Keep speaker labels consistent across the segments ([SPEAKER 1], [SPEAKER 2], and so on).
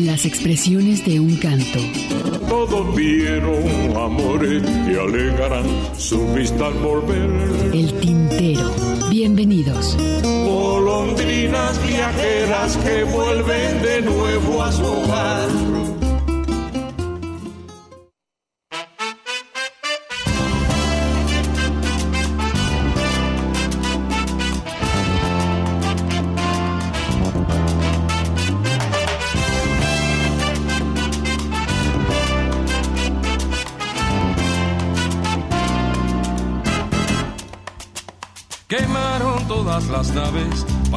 [SPEAKER 1] Las expresiones de un canto.
[SPEAKER 2] Todos vieron amores y alegarán su vista al volver.
[SPEAKER 1] El tintero. Bienvenidos.
[SPEAKER 2] Golondrinas viajeras que vuelven de nuevo a su hogar.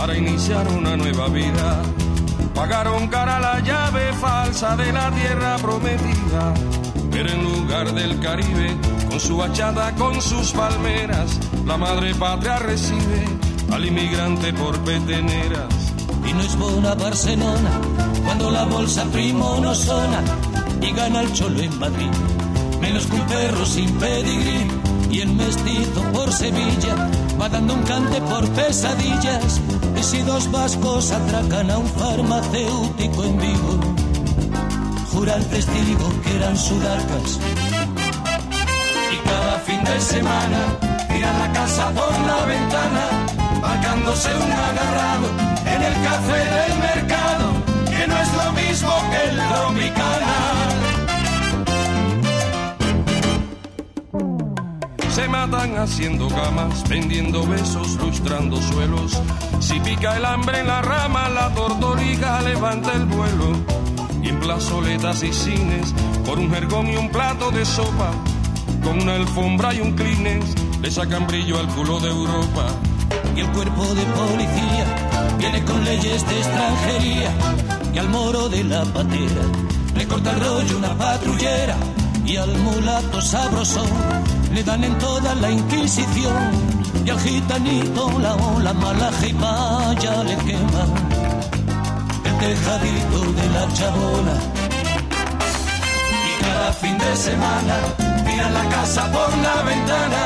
[SPEAKER 3] Para iniciar una nueva vida. Pagaron cara la llave falsa de la tierra prometida. Pero en lugar del Caribe, con su bachata, con sus palmeras, la madre patria recibe al inmigrante por peteneras.
[SPEAKER 4] Y no es buena Barcelona cuando la bolsa primo no sona y gana el cholo en Madrid. Menos que un perro sin pedigrí y el mestizo por Sevilla va dando un cante por pesadillas. Y si dos vascos atracan a un farmacéutico en vivo, jura el testigo que eran sudarcas. Y cada fin de semana tiran la casa por la ventana, marcándose un agarrado en el café del mercado, que no es lo mismo que el Tropicana.
[SPEAKER 3] Se matan haciendo camas, vendiendo besos, lustrando suelos. Si pica el hambre en la rama, la tortoriga levanta el vuelo. Y en plazoletas y cines, por un jergón y un plato de sopa, con una alfombra y un clines, le sacan brillo al culo de Europa.
[SPEAKER 4] Y el cuerpo de policía viene con leyes de extranjería. Y al moro de la patera le corta el rollo una patrullera. Y al mulato sabroso le dan en toda la Inquisición. Y al gitanito la ola mala ya le quema el tejadito de la chabola. Y cada fin de semana tiran la casa por la ventana,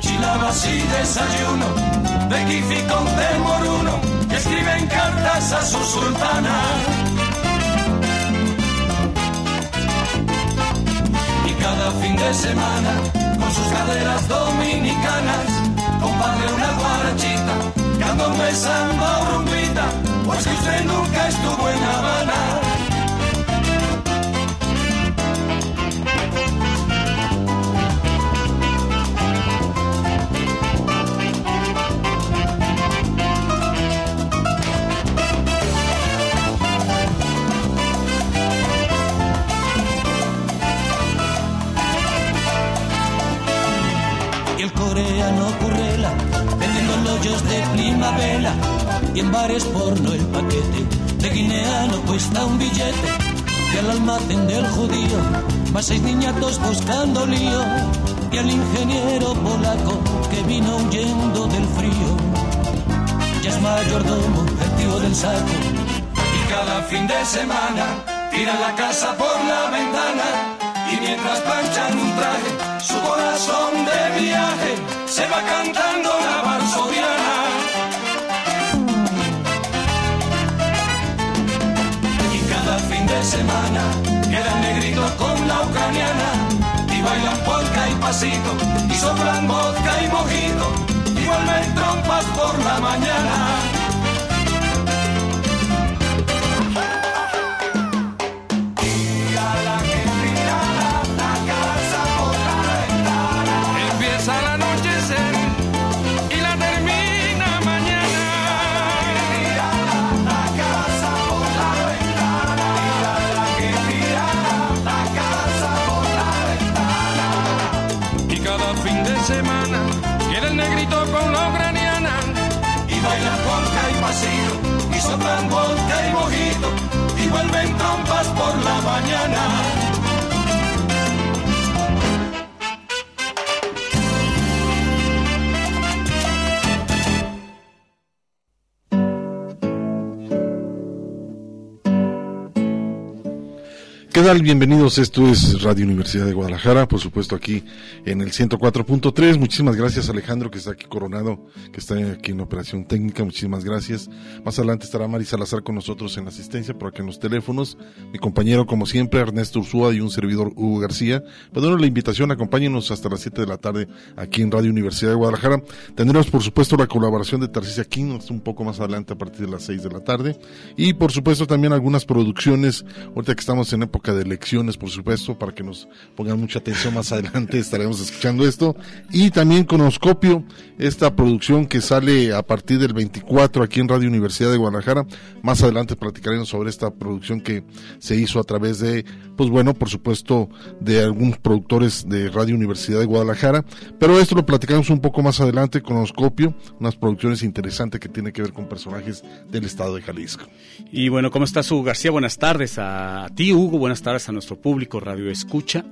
[SPEAKER 4] chilabas y desayuno, de kifi con temoruno, que escriben cartas a su sultana. Y cada fin de semana, sus caderas dominicanas, compadre una guarachita, cantándome samba o rumbita, pues que usted nunca estuvo en Habana. Y en bares porno el paquete. De guineano cuesta un billete y al almacén del judío. Va seis niñatos buscando lío y al ingeniero polaco que vino huyendo del frío. Ya es mayordomo el tío del saco. Y cada fin de semana tiran la casa por la ventana y mientras planchan un traje su corazón de viaje se va cantando semana. Queda el negrito con la ucraniana. Y bailan polka y pasito. Y soplan vodka y mojito. Y vuelven trompas por la mañana.
[SPEAKER 3] Mañana.
[SPEAKER 5] Tal? Bienvenidos, esto es Radio Universidad de Guadalajara, por supuesto aquí en el 104.3. Muchísimas gracias Alejandro que está aquí coronado, que está aquí en operación técnica, muchísimas gracias. Más adelante estará Mari Salazar con nosotros en asistencia, por aquí en los teléfonos. Mi compañero, como siempre, Ernesto Ursúa y un servidor Hugo García. Pues la invitación, acompáñenos hasta las 7 de la tarde aquí en Radio Universidad de Guadalajara. Tendremos, por supuesto, la colaboración de Tarcisia King, un poco más adelante a partir de las 6 de la tarde. Y, por supuesto, también algunas producciones, ahorita que estamos en época de elecciones, por supuesto, para que nos pongan mucha atención más adelante, estaremos escuchando esto. Y también Conoscopio, esta producción que sale a partir del 24 aquí en Radio Universidad de Guadalajara. Más adelante platicaremos sobre esta producción que se hizo a través de, pues bueno, por supuesto, de algunos productores de Radio Universidad de Guadalajara. Pero esto lo platicamos un poco más adelante, Conoscopio, unas producciones interesantes que tienen que ver con personajes del estado de Jalisco.
[SPEAKER 6] Y bueno, ¿cómo estás, Hugo García? Buenas tardes a ti, Hugo. Buenas tardes a nuestro público Radio Escucha.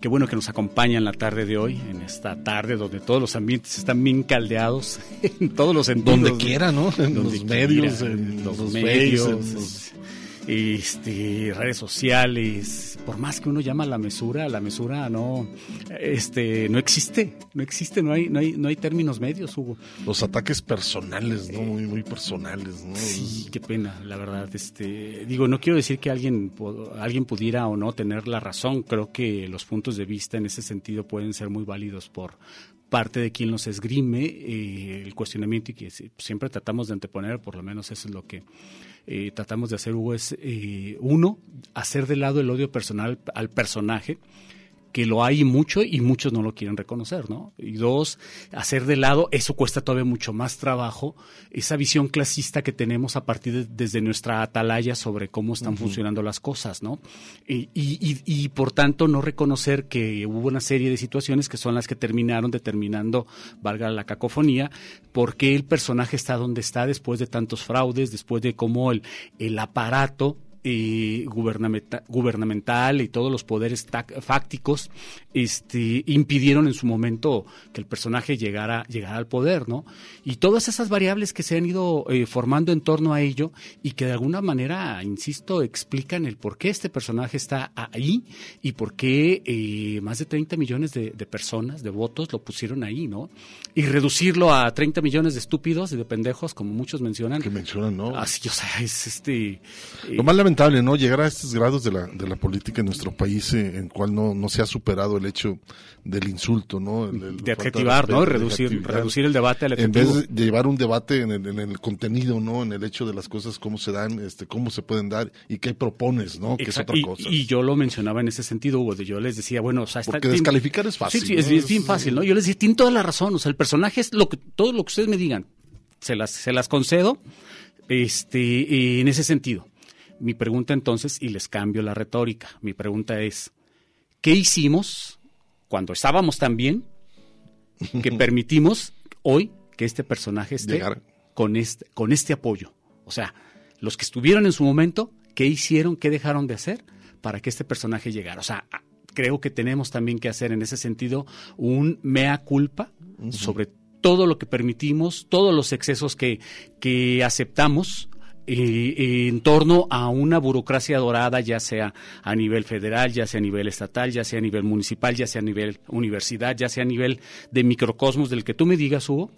[SPEAKER 6] Qué bueno que nos acompaña en la tarde de hoy, en esta tarde donde todos los ambientes están bien caldeados, en todos los sentidos.
[SPEAKER 5] Donde quiera, ¿no? En los medios, en los, medios
[SPEAKER 6] este, redes sociales, por más que uno llama a la mesura, la mesura no, este, no existe, no existe, no hay, no hay, no hay términos medios, Hugo.
[SPEAKER 5] Los ataques personales, ¿no? Muy, muy personales, ¿no?
[SPEAKER 6] Sí, qué pena, la verdad, este, digo, no quiero decir que alguien, alguien pudiera o no tener la razón, creo que los puntos de vista en ese sentido pueden ser muy válidos por, parte de quien los esgrime eh, el cuestionamiento y que siempre tratamos de anteponer, por lo menos eso es lo que eh, tratamos de hacer, Hugo, es eh, uno, hacer de lado el odio personal al personaje que lo hay mucho y muchos no lo quieren reconocer, ¿no? Y dos, hacer de lado, eso cuesta todavía mucho más trabajo, esa visión clasista que tenemos a partir de, desde nuestra atalaya sobre cómo están funcionando las cosas, ¿no? Y, y, y, por tanto no reconocer que hubo una serie de situaciones que son las que terminaron determinando, valga la cacofonía, por qué el personaje está donde está después de tantos fraudes, después de cómo el, el aparato y gubernamental y todos los poderes fácticos este, impidieron en su momento que el personaje llegara, llegara al poder, ¿no? Y todas esas variables que se han ido eh, formando en torno a ello y que de alguna manera, insisto, explican el por qué este personaje está ahí y por qué eh, más de 30 millones de, personas, de votos, lo pusieron ahí, ¿no? Y reducirlo a 30 millones de estúpidos y de pendejos, como muchos mencionan.
[SPEAKER 5] Que mencionan, ¿no?
[SPEAKER 6] Así, o sea, es este...
[SPEAKER 5] Lo más lamentable, ¿no? Llegar a estos grados de la, de la política en nuestro país eh, en cual no, no se ha superado el hecho del insulto, ¿no?
[SPEAKER 6] de adjetivar, ¿no? reducir, reducir el debate al
[SPEAKER 5] adjetivo. En vez de llevar un debate en el, en el, contenido, ¿no? En el hecho de las cosas, cómo se dan, este, cómo se pueden dar y qué propones, ¿no? Que es otra cosa.
[SPEAKER 6] Y, yo lo mencionaba en ese sentido, Hugo, yo les decía, bueno, o sea,
[SPEAKER 5] está, Porque descalificar es fácil.
[SPEAKER 6] Sí, sí, es, bien fácil, ¿no? Yo les decía, tienen toda la razón, o sea, el personaje es lo que, todo lo que ustedes me digan, se las, se las concedo, este, en ese sentido. Mi pregunta entonces, y les cambio la retórica, mi pregunta es, ¿qué hicimos cuando estábamos tan bien que permitimos hoy que este personaje esté con este, con este apoyo? O sea, los que estuvieron en su momento, ¿qué hicieron, qué dejaron de hacer para que este personaje llegara? O sea, creo que tenemos también que hacer en ese sentido un mea culpa sobre todo lo que permitimos, todos los excesos que, que aceptamos eh, en torno a una burocracia dorada, ya sea a nivel federal, ya sea a nivel estatal, ya sea a nivel municipal, ya sea a nivel universidad, ya sea a nivel de microcosmos del que tú me digas, Hugo,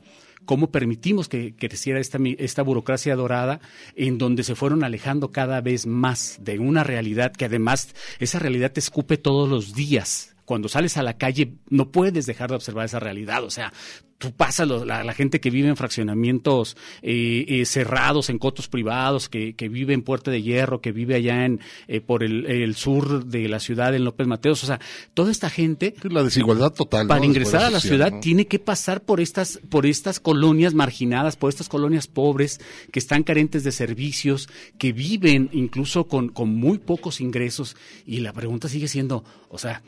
[SPEAKER 6] cómo permitimos que creciera esta, esta burocracia dorada en donde se fueron alejando cada vez más de una realidad que además esa realidad te escupe todos los días cuando sales a la calle no puedes dejar de observar esa realidad. O sea, tú pasas la, la, gente que vive en fraccionamientos eh, eh, cerrados, en cotos privados, que, que, vive en Puerta de Hierro, que vive allá en eh, por el, sur de la ciudad, en López Mateos. O sea, toda esta gente.
[SPEAKER 5] La desigualdad total.
[SPEAKER 6] Para ingresar a la ciudad tiene que pasar por estas, por estas colonias marginadas, por estas colonias pobres, que están carentes de servicios, que viven incluso con, con muy pocos ingresos. Y la pregunta sigue siendo, o sea,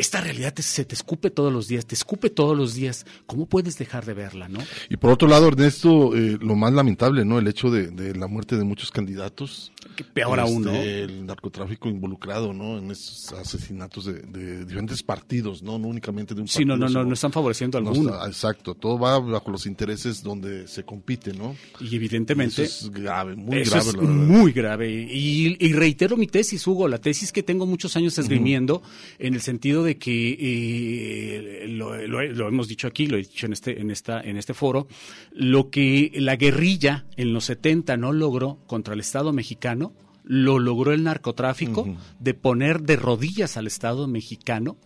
[SPEAKER 6] esta realidad se te escupe todos los días, te escupe todos los días. ¿Cómo puedes dejar de verla, no?
[SPEAKER 5] Y por otro lado, Ernesto, eh, lo más lamentable, ¿no? El hecho de, la muerte de muchos candidatos.
[SPEAKER 6] Que peor aún, ¿no?
[SPEAKER 5] Este, el narcotráfico involucrado, ¿no? En estos asesinatos de, diferentes partidos, ¿no? No únicamente de un partido.
[SPEAKER 6] Sí, no, no, no, no están favoreciendo a alguno.
[SPEAKER 5] exacto, todo va bajo los intereses donde se compite, ¿no?
[SPEAKER 6] Y evidentemente.
[SPEAKER 5] eso es grave, muy grave.
[SPEAKER 6] Es muy grave. Y, reitero mi tesis, Hugo, la tesis que tengo muchos años esgrimiendo, en el sentido de que eh, lo, hemos dicho aquí, lo he dicho en este, en esta, en este foro, lo que la guerrilla en los 70 no logró contra el Estado mexicano, lo logró el narcotráfico, de poner de rodillas al Estado mexicano.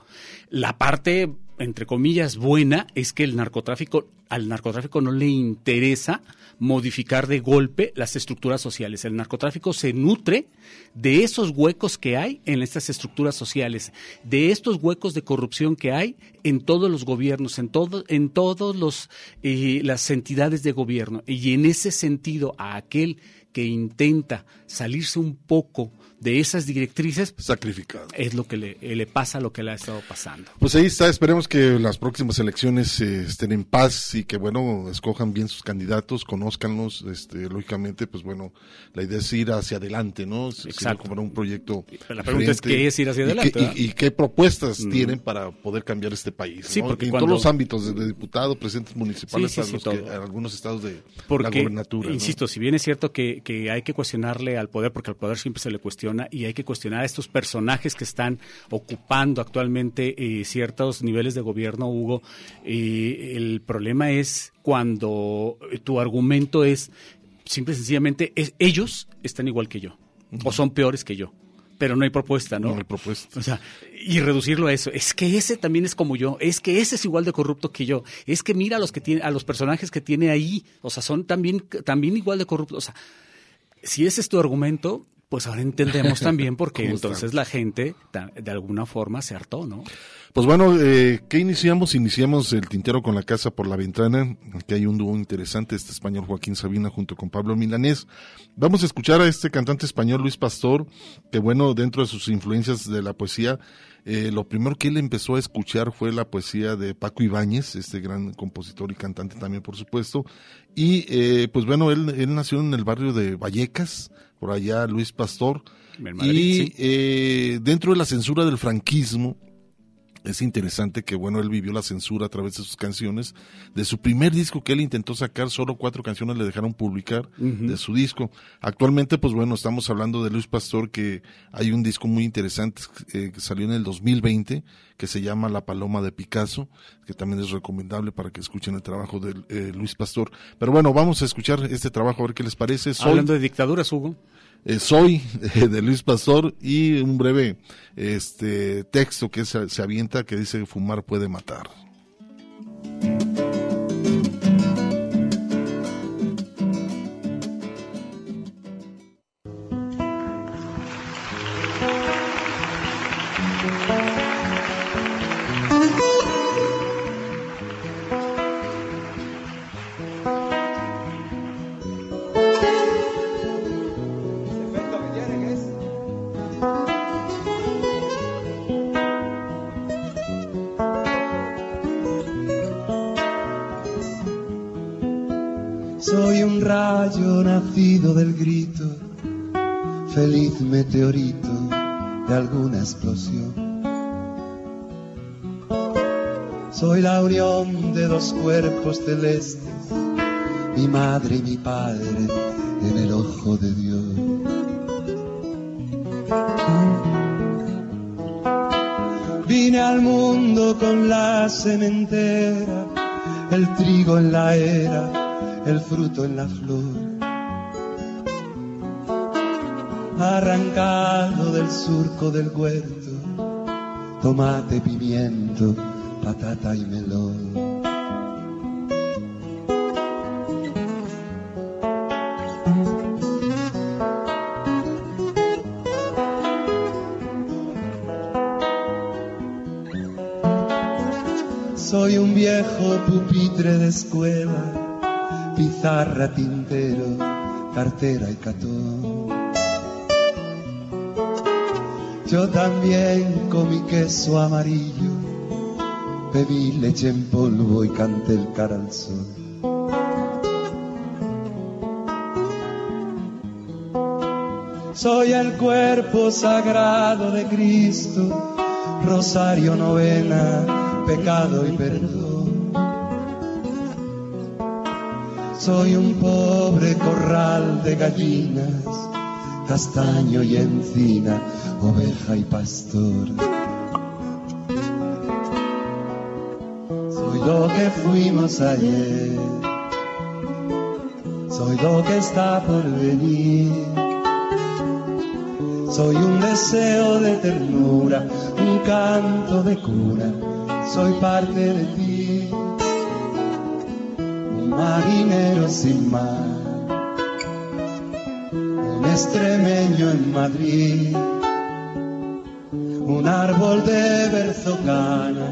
[SPEAKER 6] La parte, entre comillas, buena es que el narcotráfico, al narcotráfico no le interesa modificar de golpe las estructuras sociales. El narcotráfico se nutre de esos huecos que hay en estas estructuras sociales, de estos huecos de corrupción que hay en todos los gobiernos, en todo, en todos eh, las entidades de gobierno. Y en ese sentido, a aquel que intenta salirse un poco de esas directrices
[SPEAKER 5] sacrificado.
[SPEAKER 6] es lo que le, le, pasa lo que le ha estado pasando.
[SPEAKER 5] Pues ahí está esperemos que las próximas elecciones eh, estén en paz y que bueno escojan bien sus candidatos conózcanlos este lógicamente pues bueno la idea es ir hacia adelante no
[SPEAKER 6] exacto.
[SPEAKER 5] como un proyecto
[SPEAKER 6] la pregunta es qué es ir hacia adelante
[SPEAKER 5] y qué, propuestas mm. tienen para poder cambiar este país
[SPEAKER 6] sí porque
[SPEAKER 5] en todos los ámbitos desde diputado presidentes municipales en algunos estados de la gobernatura
[SPEAKER 6] insisto si bien es cierto que, que hay que cuestionarle al poder porque al poder siempre se le cuestiona y hay que cuestionar a estos personajes que están ocupando actualmente eh, ciertos niveles de gobierno, Hugo. Eh, el problema es cuando tu argumento es simple y sencillamente ellos están igual que yo o son peores que yo pero no hay propuesta, ¿no?
[SPEAKER 5] No hay propuesta.
[SPEAKER 6] O sea, y reducirlo a eso. Es que ese también es como yo, es que ese es igual de corrupto que yo, es que mira a los que tiene, a los personajes que tiene ahí, o sea, son también, también igual de corruptos. O sea, si ese es tu argumento, pues ahora entendemos también por qué entonces la gente de alguna forma se hartó, ¿no?
[SPEAKER 5] Pues bueno, eh, ¿qué iniciamos? Iniciamos el tintero con la casa por la ventana, que hay un dúo interesante, este español Joaquín Sabina junto con Pablo Milanés. Vamos a escuchar a este cantante español Luis Pastor, que bueno, dentro de sus influencias de la poesía, eh, lo primero que él empezó a escuchar fue la poesía de Paco Ibáñez, este gran compositor y cantante también, por supuesto. Y eh, pues bueno, él, él nació en el barrio de Vallecas, por allá Luis Pastor. y eh, dentro de la censura del franquismo, es interesante que, bueno, él vivió la censura a través de sus canciones. De su primer disco que él intentó sacar, solo cuatro canciones le dejaron publicar de su disco. Actualmente, pues bueno, estamos hablando de Luis Pastor, que hay un disco muy interesante eh, que salió en el 2020, que se llama La Paloma de Picasso, que también es recomendable para que escuchen el trabajo de eh, Luis Pastor. Pero bueno, vamos a escuchar este trabajo, a ver qué les parece.
[SPEAKER 6] Hablando de dictaduras, Hugo.
[SPEAKER 5] Eh, soy de Luis Pastor y un breve este texto que se, se avienta que dice que fumar puede matar.
[SPEAKER 7] Del grito, feliz meteorito de alguna explosión. Soy la unión de dos cuerpos celestes, mi madre y mi padre en el ojo de Dios. Vine al mundo con la sementera, el trigo en la era, el fruto en la flor arrancado del surco del huerto, tomate, pimiento, patata y melón. Soy un viejo pupitre de escuela, pizarra, tintero, cartera y catón Yo también comí queso amarillo, bebí leche en polvo y canté el cara al sol. Soy el cuerpo sagrado de Cristo, rosario novena, pecado y perdón. Soy un pobre corral de gallinas, castaño y encina, oveja y pastor. Soy lo que fuimos ayer, soy lo que está por venir. Soy un deseo de ternura, un canto de cura, soy parte de ti. Un marinero sin mar, un extremeño en Madrid, árbol de berzocana,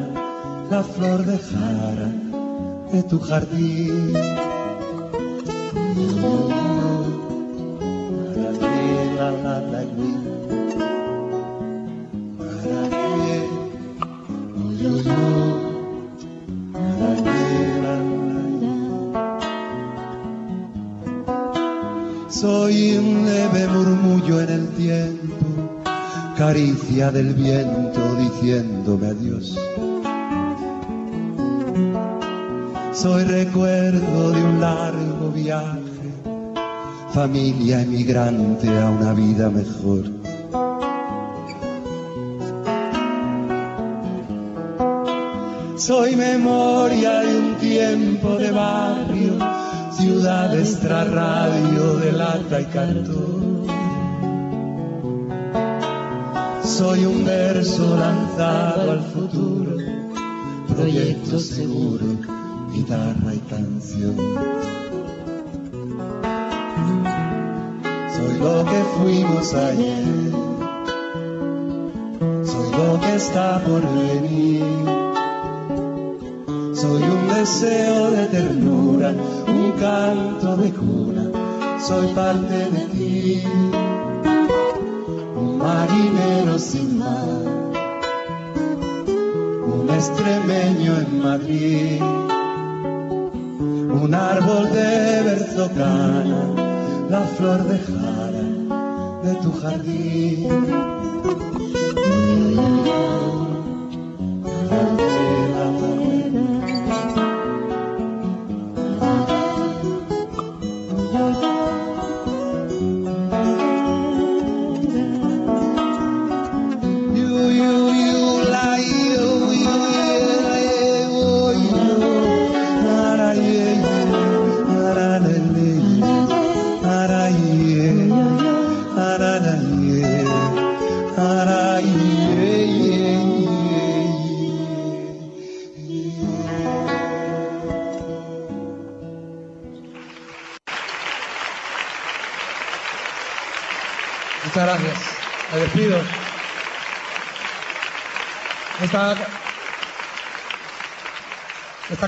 [SPEAKER 7] la flor de jara de tu jardín. Del viento diciéndome adiós. Soy recuerdo de un largo viaje, familia emigrante a una vida mejor. Soy memoria de un tiempo de barrio, ciudad extra radio de y cartón. Soy un verso lanzado al futuro, proyecto seguro, guitarra y canción. Soy lo que fuimos ayer, soy lo que está por venir. Soy un deseo de ternura, un canto de cuna, soy parte de ti. Marinero sin mar, un extremeño en Madrid, un árbol de berzocana, la flor de jara de tu jardín.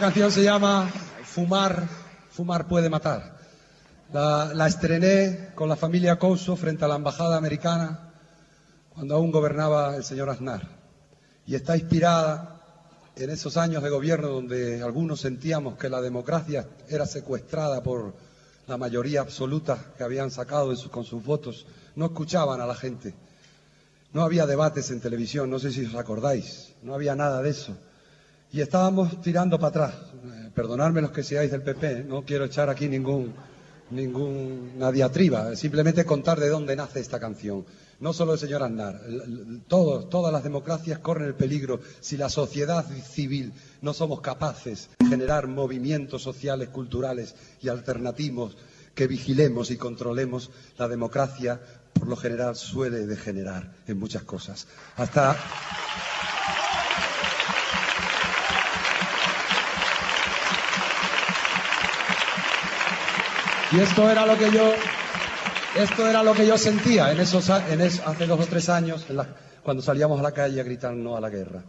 [SPEAKER 8] Canción se llama Fumar, Fumar puede matar. La, estrené con la familia Couso frente a la embajada americana cuando aún gobernaba el señor Aznar. Y está inspirada en esos años de gobierno donde algunos sentíamos que la democracia era secuestrada por la mayoría absoluta que habían sacado con sus votos. No escuchaban a la gente. No había debates en televisión, no sé si os acordáis. No había nada de eso. Y estábamos tirando para atrás. Eh, Perdonadme los que seáis del PP, no quiero echar aquí ningún, ninguna diatriba, simplemente contar de dónde nace esta canción. No solo el señor el- todos, todas las democracias corren el peligro si la sociedad civil no somos capaces de generar movimientos sociales, culturales y alternativos que vigilemos y controlemos la democracia, por lo general suele degenerar en muchas cosas. Hasta. Y esto era lo que yo, esto era lo que yo sentía en esos, en hace dos o tres años, cuando salíamos a la calle a gritar no a la guerra.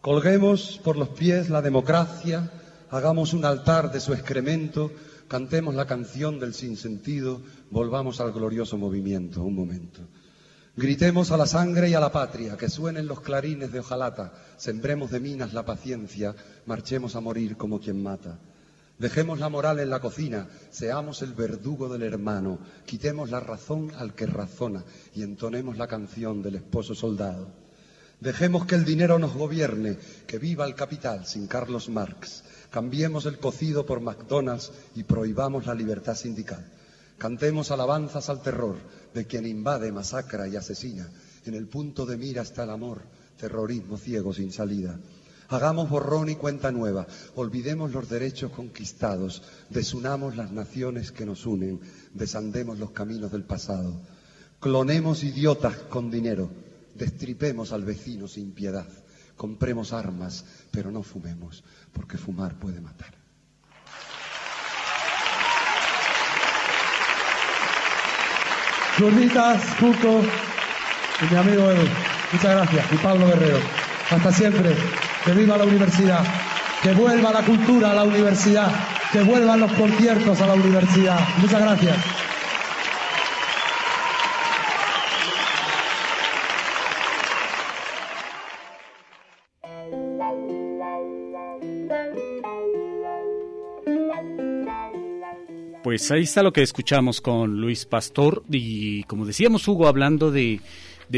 [SPEAKER 8] Colguemos por los pies la democracia, hagamos un altar de su excremento, cantemos la canción del sinsentido, volvamos al glorioso movimiento. Un momento.
[SPEAKER 7] Gritemos a la sangre y a la patria, que suenen los clarines de hojalata, sembremos de minas la paciencia, marchemos a morir como quien mata. Dejemos la moral en la cocina, seamos el verdugo del hermano, quitemos la razón al que razona y entonemos la canción del esposo soldado. Dejemos que el dinero nos gobierne, que viva el capital sin Carlos Marx. Cambiemos el cocido por McDonald's y prohibamos la libertad sindical. Cantemos alabanzas al terror de quien invade, masacra y asesina. En el punto de mira está el amor, terrorismo ciego sin salida. Hagamos borrón y cuenta nueva, olvidemos los derechos conquistados, desunamos las naciones que nos unen, desandemos los caminos del pasado. Clonemos idiotas con dinero, destripemos al vecino sin piedad, compremos armas, pero no fumemos, porque fumar puede matar. Cuco y mi amigo Edu. Muchas gracias. Y Pablo Guerrero. Hasta siempre. Que viva la universidad. Que vuelva la cultura a la universidad. Que vuelvan los conciertos a la universidad. Muchas gracias.
[SPEAKER 6] Pues ahí está lo que escuchamos con Luis Pastor y como decíamos Hugo hablando de,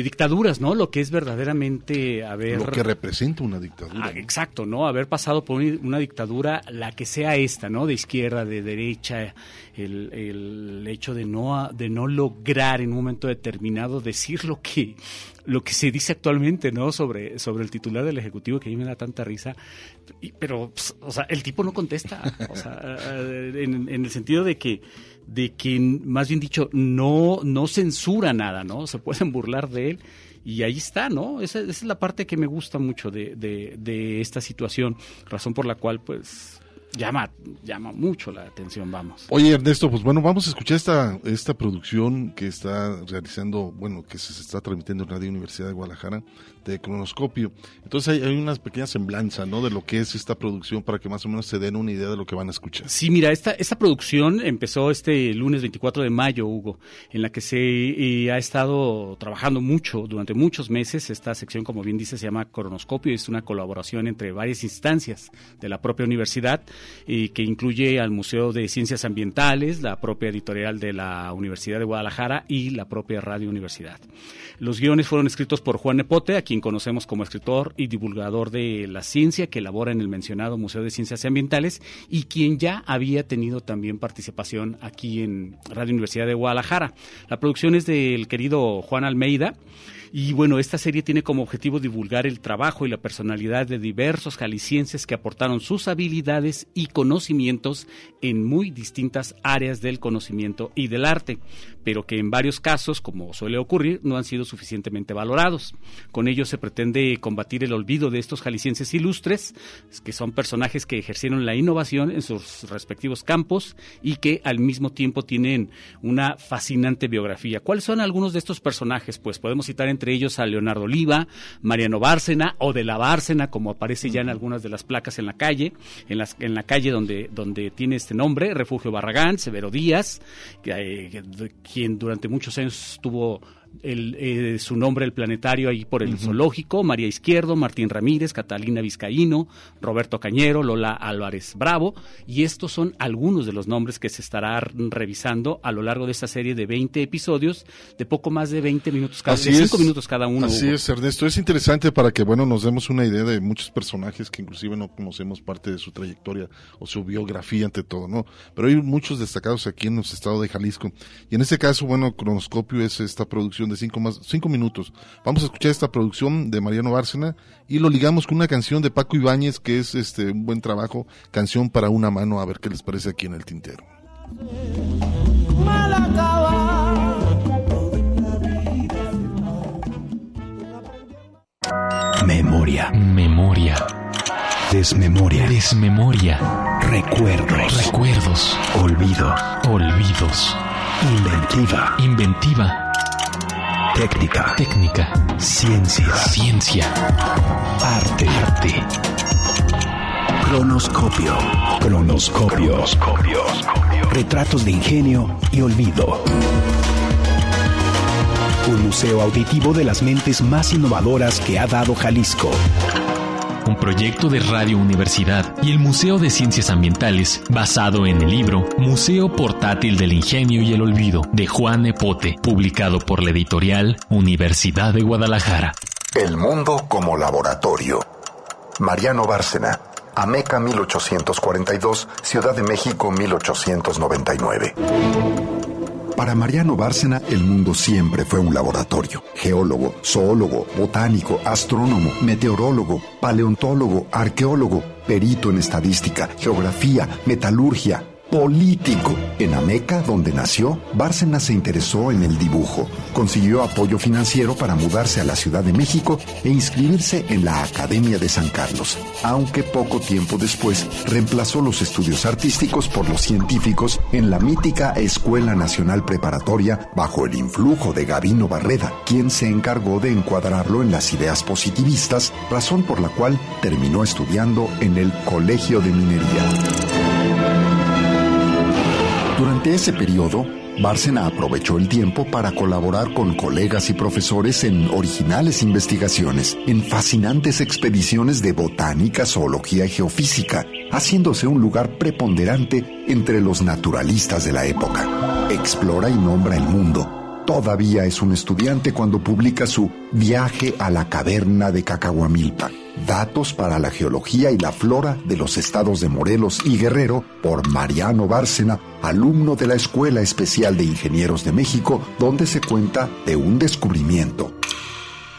[SPEAKER 6] dictaduras, ¿no? Lo que es verdaderamente haber...
[SPEAKER 5] Lo que representa una dictadura.
[SPEAKER 6] Ah, exacto, ¿no? Haber pasado por una dictadura, la que sea esta, ¿no? De izquierda, de derecha, el, el hecho de no, de no lograr en un momento determinado decir lo que, lo que se dice actualmente, ¿no? Sobre, sobre el titular del Ejecutivo, que a mí me da tanta risa. pero, pues, o sea, el tipo no contesta. O sea, en, el sentido de que, de que, más bien dicho, no, no censura nada, ¿no? Se pueden burlar de él. Y ahí está, ¿no? Esa, esa es la parte que me gusta mucho de, de, de esta situación, razón por la cual, pues, llama, llama mucho la atención, vamos.
[SPEAKER 5] Oye, Ernesto, pues bueno, vamos a escuchar esta, esta producción que está realizando, bueno, que se está transmitiendo en Radio Universidad de Guadalajara, de cronoscopio. Entonces hay, una pequeña semblanza, ¿no? De lo que es esta producción para que más o menos se den una idea de lo que van a escuchar.
[SPEAKER 6] Sí, mira, esta, esta producción empezó este lunes 24 de mayo, Hugo, en la que se ha estado trabajando mucho durante muchos meses. Esta sección, como bien dice, se llama cronoscopio es una colaboración entre varias instancias de la propia universidad y que incluye al Museo de Ciencias Ambientales, la propia editorial de la Universidad de Guadalajara y la propia Radio Universidad. Los guiones fueron escritos por Juan Nepote, a conocemos como escritor y divulgador de la ciencia que elabora en el mencionado Museo de Ciencias Ambientales y quien ya había tenido también participación aquí en Radio Universidad de Guadalajara. La producción es del querido Juan Almeida. Y bueno, esta serie tiene como objetivo divulgar el trabajo y la personalidad de diversos jaliscienses que aportaron sus habilidades y conocimientos en muy distintas áreas del conocimiento y del arte, pero que en varios casos, como suele ocurrir, no han sido suficientemente valorados. Con ello se pretende combatir el olvido de estos jaliscienses ilustres, que son personajes que ejercieron la innovación en sus respectivos campos y que al mismo tiempo tienen una fascinante biografía. ¿Cuáles son algunos de estos personajes? Pues podemos citar entre ellos a Leonardo Oliva, Mariano Bárcena o de la Bárcena, como aparece ya en algunas de las placas en la calle, en, las, en la calle donde, donde tiene este nombre, Refugio Barragán, Severo Díaz, eh, quien durante muchos años tuvo el, eh, su nombre el planetario ahí por el zoológico, María Izquierdo, Martín Ramírez, Catalina Vizcaíno, Roberto Cañero, Lola Álvarez Bravo, y estos son algunos de los nombres que se estará revisando a lo largo de esta serie de 20 episodios, de poco más de 20 minutos cada,
[SPEAKER 5] Así
[SPEAKER 6] 5 minutos cada uno.
[SPEAKER 5] Así es, Ernesto, es interesante para que, bueno, nos demos una idea de muchos personajes que inclusive no conocemos parte de su trayectoria o su biografía ante todo, ¿no? Pero hay muchos destacados aquí en el estado de Jalisco, y en este caso, bueno, Cronoscopio es esta producción de cinco, más, cinco minutos. Vamos a escuchar esta producción de Mariano Bárcena y lo ligamos con una canción de Paco Ibáñez que es este un buen trabajo, canción para una mano, a ver qué les parece aquí en el tintero.
[SPEAKER 9] Memoria. Memoria. Desmemoria. Desmemoria. Recuerdos. Recuerdos. Olvido. Olvidos. Inventiva. Inventiva. Técnica. Técnica. Ciencia. Ciencia. Arte. Arte. Cronoscopio. Cronoscopio. Cronoscopio. Retratos de ingenio y olvido.
[SPEAKER 10] un museo auditivo de las mentes más innovadoras que ha dado Jalisco.
[SPEAKER 11] Un proyecto de Radio Universidad y el Museo de Ciencias Ambientales, basado en el libro Museo Portátil del Ingenio y el Olvido, de Juan Epote, publicado por la editorial Universidad de Guadalajara.
[SPEAKER 12] El mundo como laboratorio. Mariano Bárcena, Ameca 1842, Ciudad de México 1899. Para Mariano Bárcena, el mundo siempre fue un laboratorio. Geólogo, zoólogo, botánico, astrónomo, meteorólogo, paleontólogo, arqueólogo, perito en estadística, geografía, metalurgia, político. En Ameca, donde nació, Bárcena se interesó en el dibujo. Consiguió apoyo financiero para mudarse a la Ciudad de México e inscribirse en la Academia de San Carlos, aunque poco tiempo después reemplazó los estudios artísticos por los científicos en la mítica Escuela Nacional Preparatoria bajo el influjo de Gavino Barreda, quien se encargó de encuadrarlo en las ideas positivistas, razón por la cual terminó estudiando en el Colegio de Minería. Durante ese periodo, Bárcena aprovechó el tiempo para colaborar con colegas y profesores en originales investigaciones, en fascinantes expediciones de botánica, zoología y geofísica, haciéndose un lugar preponderante entre los naturalistas de la época. Explora y nombra el mundo. Todavía es un estudiante cuando publica su Viaje a la caverna de Cacahuamilpa Datos para la geología y la flora de los estados de Morelos y Guerrero por Mariano Bárcena, alumno de la Escuela Especial de Ingenieros de México, donde se cuenta de un descubrimiento.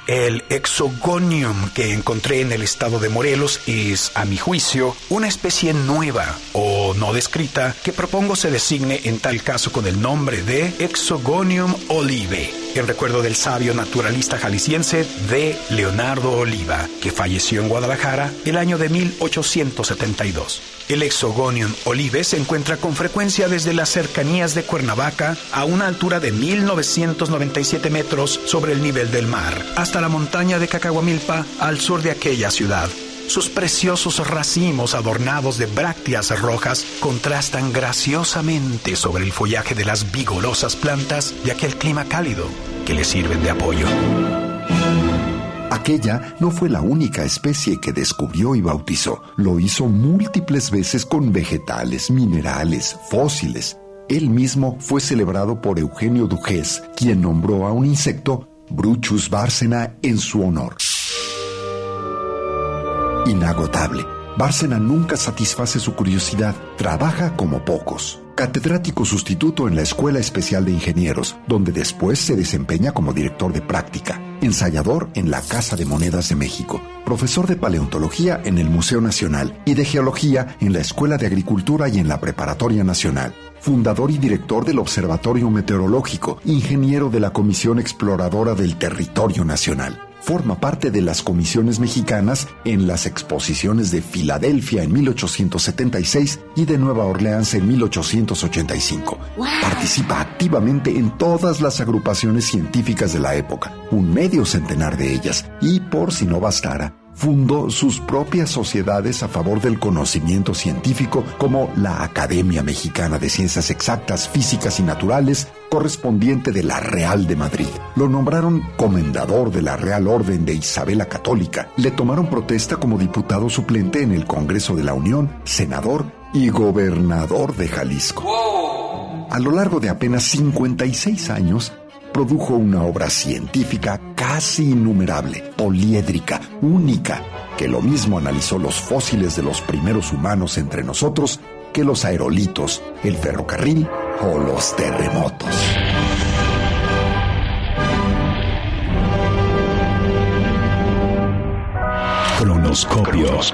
[SPEAKER 9] El exogonium que encontré en el estado de Morelos es, a mi juicio, una especie nueva o no descrita que propongo se designe en tal caso con el nombre de Exogonium olive, en recuerdo del sabio naturalista jalisciense de Leonardo Oliva, que falleció en Guadalajara el año de 1872. El Exogonium olive se encuentra con frecuencia desde las cercanías de Cuernavaca a una altura de 1997 metros sobre el nivel del mar, hasta la montaña de Cacahuamilpa al sur de aquella ciudad. Sus preciosos racimos adornados de brácteas rojas contrastan graciosamente sobre el follaje de las vigorosas plantas de aquel clima cálido que le sirven de apoyo.
[SPEAKER 12] Aquella no fue la única especie que descubrió y bautizó. Lo hizo múltiples veces con vegetales, minerales, fósiles. Él mismo fue celebrado por Eugenio Dujés, quien nombró a un insecto Bruchus Bárcena en su honor. Inagotable. Bárcena nunca satisface su curiosidad, trabaja como pocos. Catedrático sustituto en la Escuela Especial de Ingenieros, donde después se desempeña como director de práctica, ensayador en la Casa de Monedas de México, profesor de paleontología en el Museo Nacional y de geología en la Escuela de Agricultura y en la Preparatoria Nacional fundador y director del Observatorio Meteorológico, ingeniero de la Comisión Exploradora del Territorio Nacional. Forma parte de las comisiones mexicanas en las exposiciones de Filadelfia en 1876 y de Nueva Orleans en 1885. Participa activamente en todas las agrupaciones científicas de la época, un medio centenar de ellas, y por si no bastara, fundó sus propias sociedades a favor del conocimiento científico como la Academia Mexicana de Ciencias Exactas, Físicas y Naturales, correspondiente de la Real de Madrid. Lo nombraron comendador de la Real Orden de Isabela Católica. Le tomaron protesta como diputado suplente en el Congreso de la Unión, senador y gobernador de Jalisco. A lo largo de apenas 56 años, produjo una obra científica casi innumerable, poliédrica, única, que lo mismo analizó los fósiles de los primeros humanos entre nosotros que los aerolitos, el ferrocarril o los terremotos.
[SPEAKER 10] Cronoscopios.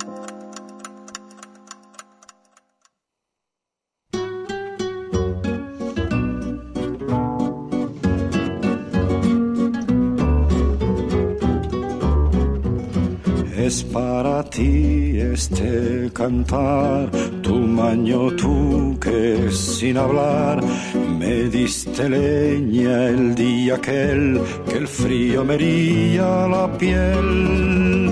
[SPEAKER 13] Ti este cantar, tu maño tú que sin hablar me diste leña el día aquel que el frío me hería la piel.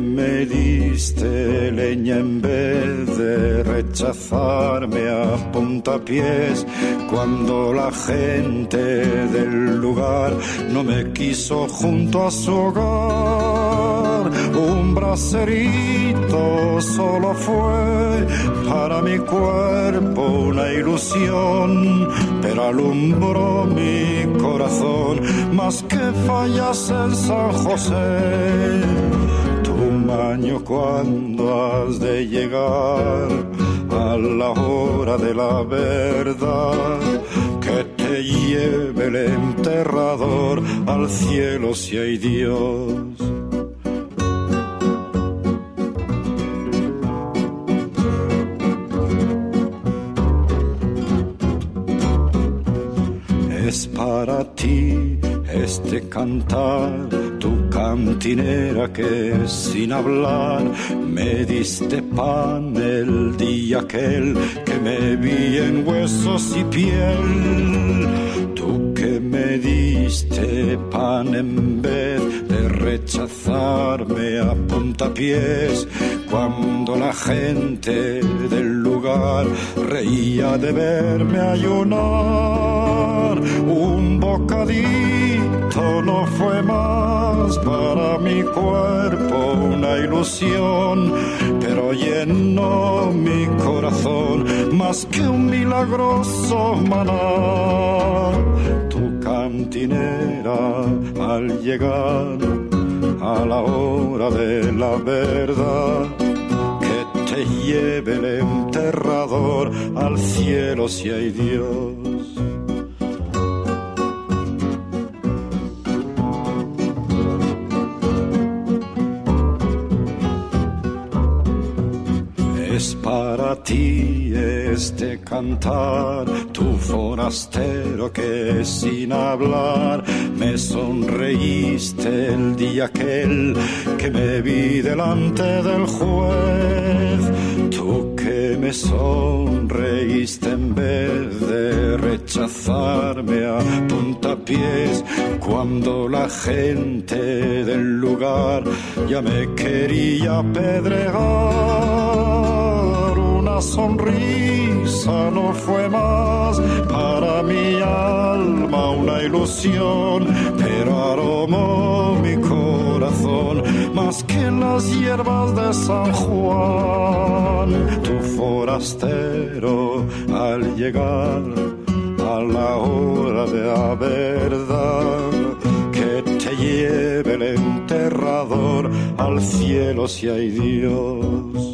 [SPEAKER 13] Me diste leña en vez de rechazarme a puntapiés cuando la gente del lugar no me quiso junto a su hogar. Un bracerito solo fue para mi cuerpo una ilusión, pero alumbró mi corazón más que fallas en San José. Cuando has de llegar a la hora de la verdad que te lleve el enterrador al cielo si hay Dios. Es para ti este cantar, cantinera que sin hablar me diste pan el día aquel que me vi en huesos y piel. Tú que me diste pan en vez de rechazarme a puntapiés cuando la gente del lugar reía de verme ayunar. Un bocadito no fue más para mi cuerpo una ilusión, pero llenó mi corazón más que un milagroso maná. Tu al llegar a la hora de la verdad que te lleve el enterrador al cielo si hay Dios. Para ti este cantar, tu forastero que sin hablar me sonreíste el día aquel que me vi delante del juez. Tú que me sonreíste en vez de rechazarme a puntapiés. Cuando la gente del lugar ya me quería apedrear una sonrisa no fue más para mi alma una ilusión, pero aromó mi corazón más que las hierbas de San Juan. Tu forastero al llegar a la hora de la verdad que te lleve el enterrador al cielo si hay Dios.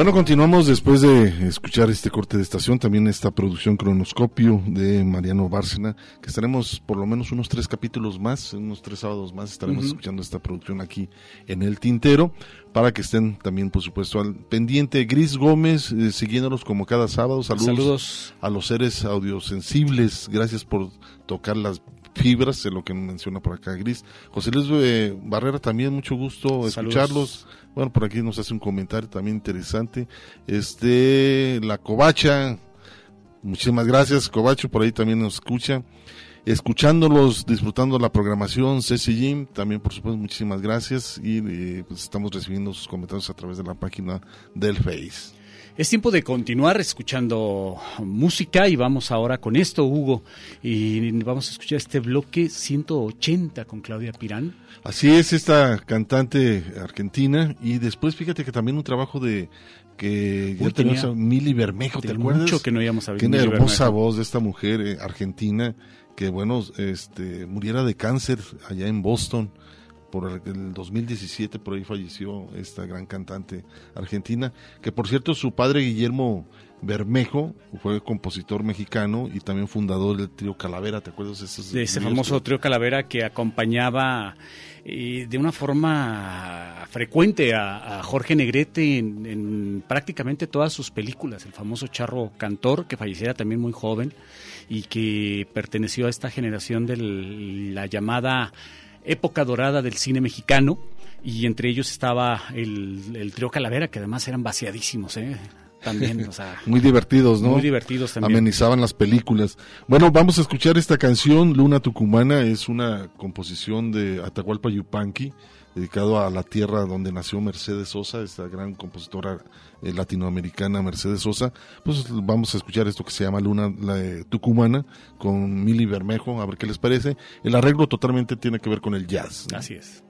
[SPEAKER 5] Bueno, continuamos después de escuchar este corte de estación, también esta producción cronoscopio de Mariano Bárcena, que estaremos por lo menos unos tres capítulos más, unos tres sábados más, estaremos escuchando esta producción aquí en el tintero, para que estén también, por supuesto, al pendiente. Gris Gómez, eh, siguiéndonos como cada sábado, saludos,
[SPEAKER 6] Saludos.
[SPEAKER 5] a los seres audiosensibles, gracias por tocar las fibras, de lo que menciona por acá Gris. José Luis eh, Barrera, también mucho gusto
[SPEAKER 6] Saludos.
[SPEAKER 5] Bueno, por aquí nos hace un comentario también interesante. Este, la Covacha, muchísimas gracias, Covacho, por ahí también nos escucha. escuchándolos, disfrutando la programación, Ceci Jim, también por supuesto muchísimas gracias y eh, pues estamos recibiendo sus comentarios a través de la página del Face.
[SPEAKER 6] Es tiempo de continuar escuchando música y vamos ahora con esto, Hugo, y vamos a escuchar este bloque 180 con Claudia Pirán.
[SPEAKER 5] Así es, esta cantante argentina y después fíjate que también un trabajo de que ya tenía, a Mili Bermejo, ¿te acuerdas?
[SPEAKER 6] Mucho que no íbamos a ver.
[SPEAKER 5] Tiene hermosa voz de esta mujer eh, argentina que bueno, este muriera de cáncer allá en Boston por el 2017 por ahí falleció esta gran cantante argentina, que por cierto su padre Guillermo Bermejo fue compositor mexicano y también fundador del trío Calavera, ¿te acuerdas?
[SPEAKER 6] de ese famoso trío Calavera que acompañaba eh, de una forma frecuente a, Jorge Negrete en, prácticamente todas sus películas, el famoso charro cantor que falleciera también muy joven y que perteneció a esta generación de la llamada época dorada del cine mexicano y entre ellos estaba el, el trío Calavera, que además eran vaciadísimos, ¿eh? También, o sea,
[SPEAKER 5] muy divertidos, ¿no?
[SPEAKER 6] Muy divertidos también.
[SPEAKER 5] Amenizaban las películas. Bueno, vamos a escuchar esta canción, Luna Tucumana, es una composición de Atahualpa Yupanqui, dedicado a la tierra donde nació Mercedes Sosa, esta gran compositora eh, latinoamericana Mercedes Sosa. Pues vamos a escuchar esto que se llama Luna Tucumana con Mili Bermejo, a ver qué les parece. El arreglo totalmente tiene que ver con el jazz.
[SPEAKER 6] Así es.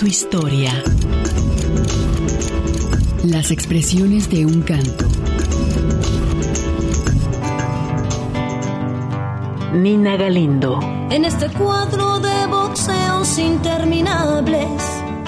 [SPEAKER 1] Su historia. Las expresiones de un canto. Nina Galindo.
[SPEAKER 14] En este cuadro de boxeos interminables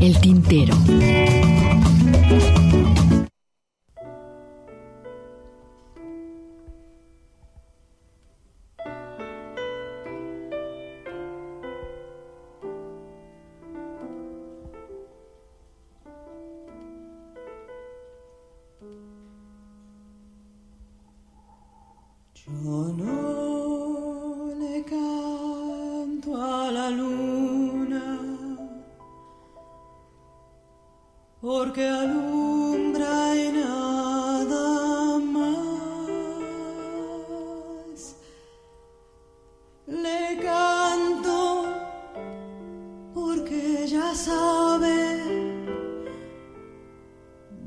[SPEAKER 1] El Tintero.
[SPEAKER 15] Yo no le canto a la luz. porque alumbra y nada más. Le canto porque ya sabe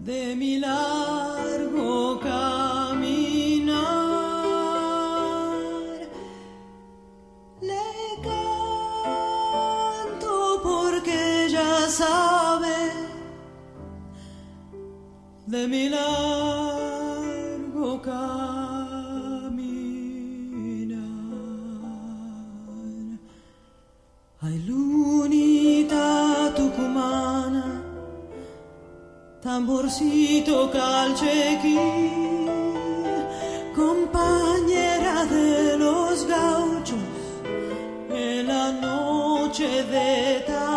[SPEAKER 15] de mi largo caminar. Le canto porque ya sabe de mi largo caminar. Hay lunita tucumana, tamborcito calchequí, compañera de los gauchos en la noche de
[SPEAKER 5] tarde.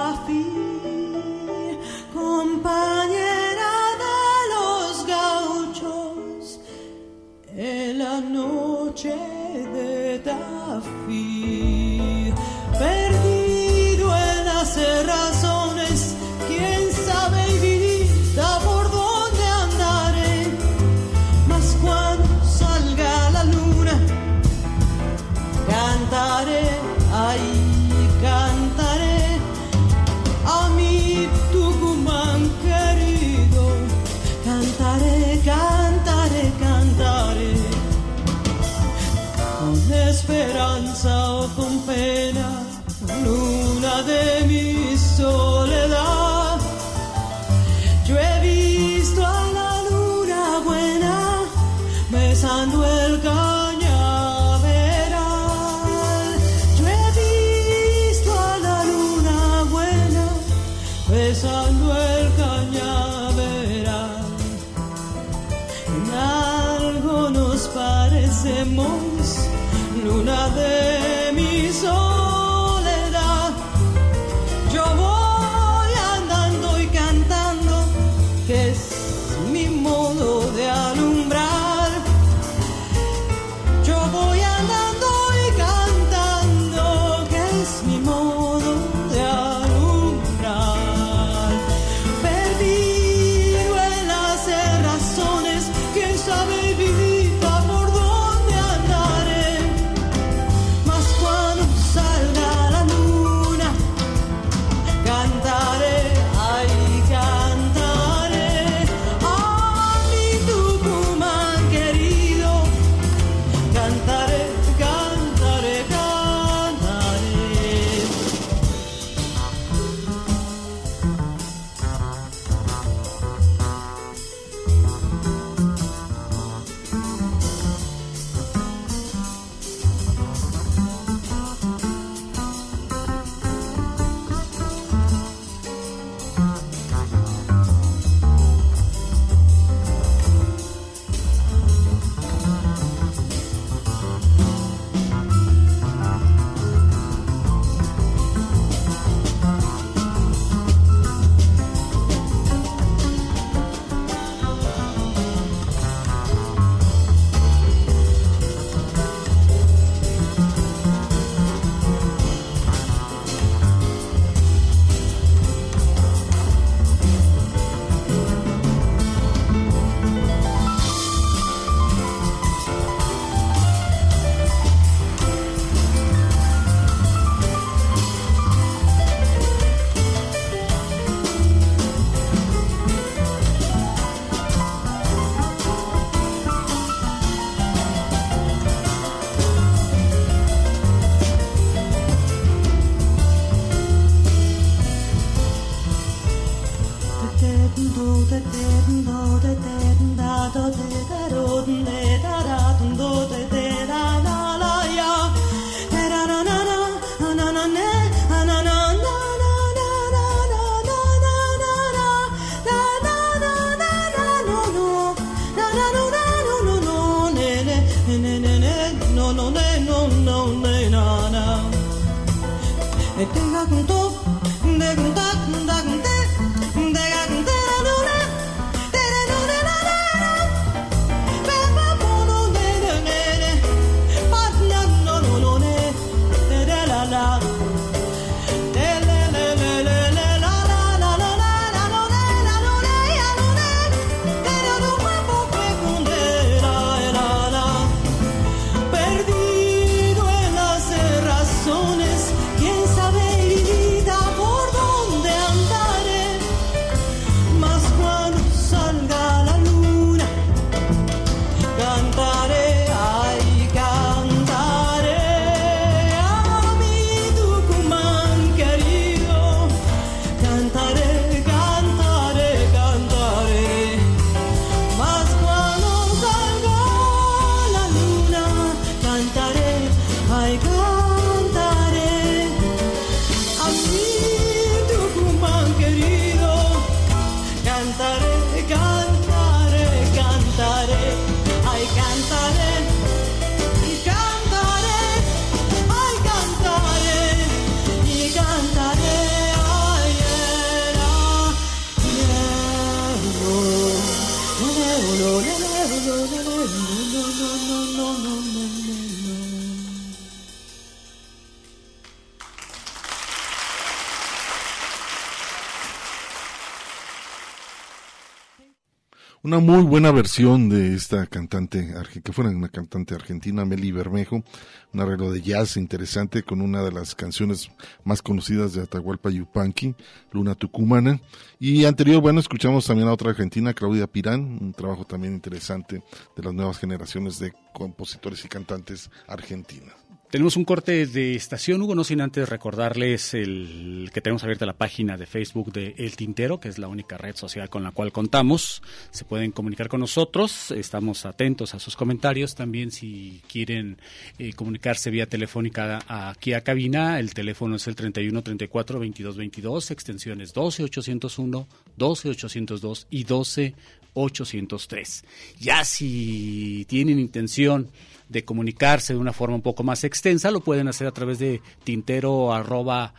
[SPEAKER 5] Muy buena versión de esta cantante, que fuera una cantante argentina, Meli Bermejo, un arreglo de jazz interesante con una de las canciones más conocidas de Atahualpa Yupanqui, Luna Tucumana. Y anterior, bueno, escuchamos también a otra argentina, Claudia Pirán, un trabajo también interesante de las nuevas generaciones de compositores y cantantes argentinas.
[SPEAKER 6] Tenemos un corte de estación, Hugo, no sin antes recordarles el que tenemos abierta la página de Facebook de El Tintero, que es la única red social con la cual contamos. Se pueden comunicar con nosotros, estamos atentos a sus comentarios. También si quieren eh, comunicarse vía telefónica aquí a cabina, el teléfono es el 31 34 22 22, extensiones 12 801, 12 802 y 12 803. Ya si tienen intención de comunicarse de una forma un poco más extensa, lo pueden hacer a través de tintero arroba,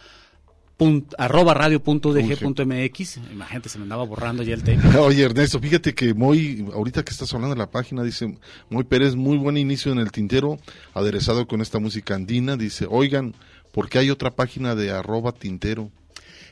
[SPEAKER 6] radio punto mx. Imagínate, se me andaba borrando ya el tema.
[SPEAKER 5] Oye, Ernesto, fíjate que muy, ahorita que estás hablando de la página, dice Muy Pérez, muy buen inicio en el tintero, aderezado con esta música andina. Dice, oigan, ¿por qué hay otra página de arroba tintero?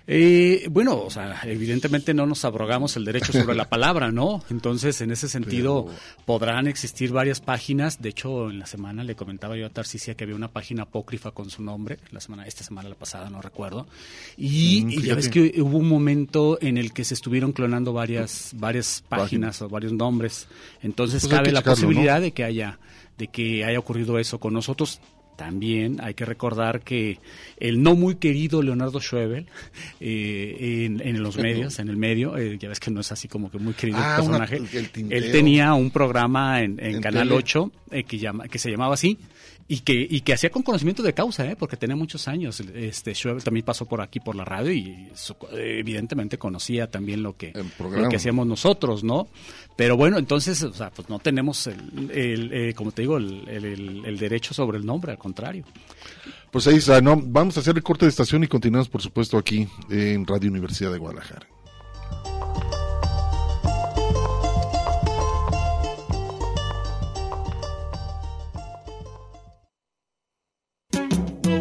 [SPEAKER 6] Eh, bueno, o sea, evidentemente no nos abrogamos el derecho sobre la palabra, ¿no? Entonces, en ese sentido, podrán existir varias páginas. De hecho, en la semana le comentaba yo a Tarcisia que había una página apócrifa con su nombre, la semana, esta semana la pasada, no recuerdo. Y, mm, ya ves que hubo un momento en el que se estuvieron clonando varias, varias páginas o varios nombres. Entonces, pues cabe la posibilidad de que haya de que haya ocurrido eso con nosotros. También hay que recordar que el no muy querido Leonardo Schwebel eh, en, los medios, en el medio, eh, ya ves que no es así como que muy querido el ah, personaje, él tenía un programa en, Canal 8 eh, que, llama, que se llamaba así, y que, y que hacía con conocimiento de causa, ¿eh? porque tenía muchos años. Este Schwebel también pasó por aquí por la radio y evidentemente conocía también lo que, lo que hacíamos nosotros, ¿no? Pero bueno, entonces, o sea, pues no tenemos, el, eh, como te digo, el, derecho sobre el nombre, al contrario.
[SPEAKER 5] Pues ahí está, ¿no? Vamos a hacer el corte de estación y continuamos, por supuesto, aquí en Radio Universidad de Guadalajara.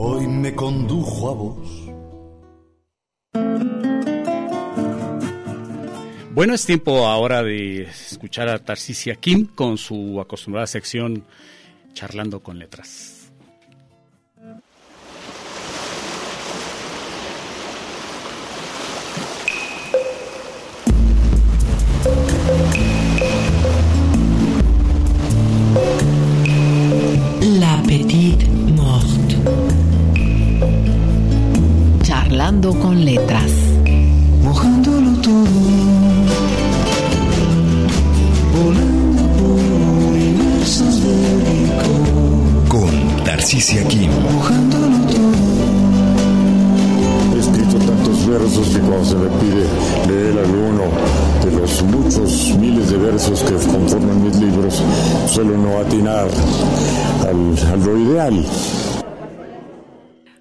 [SPEAKER 16] hoy me condujo a vos
[SPEAKER 6] Bueno, es tiempo ahora de escuchar a Tarcisia Kim con su acostumbrada sección Charlando con Letras.
[SPEAKER 1] La Petite Con Letras.
[SPEAKER 16] Mojándolo todo
[SPEAKER 12] con Tarcisia Kim.
[SPEAKER 2] He escrito tantos versos que cuando se me pide leer alguno de los muchos miles de versos que conforman mis libros, suelo no atinar al, a lo ideal.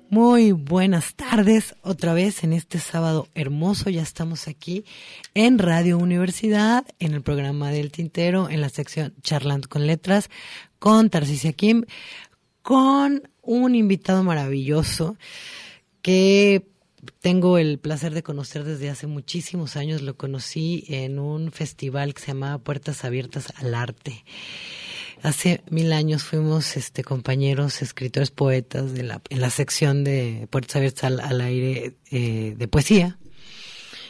[SPEAKER 17] Muy buenas tardes, otra vez en este sábado hermoso. Ya estamos aquí en Radio Universidad, en el programa del Tintero, en la sección Charlando con Letras, con Tarcisia Kim, con un invitado maravilloso que tengo el placer de conocer desde hace muchísimos años. Lo conocí en un festival que se llamaba Puertas Abiertas al Arte. Hace mil años fuimos este, compañeros, escritores, poetas de la, en la sección de Puertas Abiertas al, Aire eh, de poesía.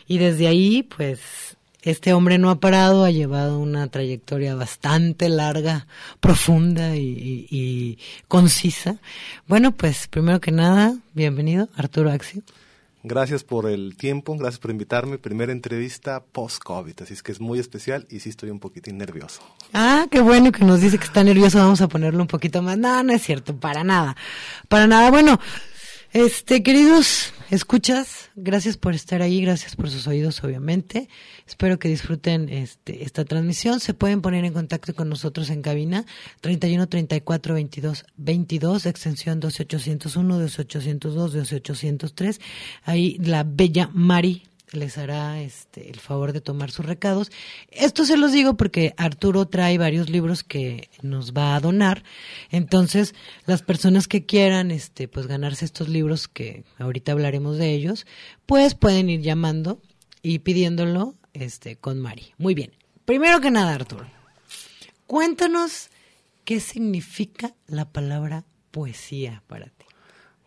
[SPEAKER 17] Y desde ahí, pues, este hombre no ha parado, ha llevado una trayectoria bastante larga, profunda y, y concisa. Bueno, pues, primero que nada, bienvenido, Arturo Axio.
[SPEAKER 18] Gracias por el tiempo, gracias por invitarme. Primera entrevista post-COVID, así es que es muy especial y sí estoy un poquitín nervioso.
[SPEAKER 17] Ah, qué bueno que nos dice que está nervioso. Vamos a ponerlo un poquito más. No, no es cierto, para nada. Para nada. Bueno, este, queridos escuchas, gracias por estar ahí, gracias por sus oídos, obviamente. Espero que disfruten este, esta transmisión. Se pueden poner en contacto con nosotros en cabina 31 34 22 22, extensión 12801, 12802, 12803. Ahí la bella Mari les hará este el favor de tomar sus recados. Esto se los digo porque Arturo trae varios libros que nos va a donar. Entonces, las personas que quieran este pues ganarse estos libros que ahorita hablaremos de ellos, pues pueden ir llamando y pidiéndolo este con Mari. Muy bien. Primero que nada, Arturo, cuéntanos qué significa la palabra poesía para ti.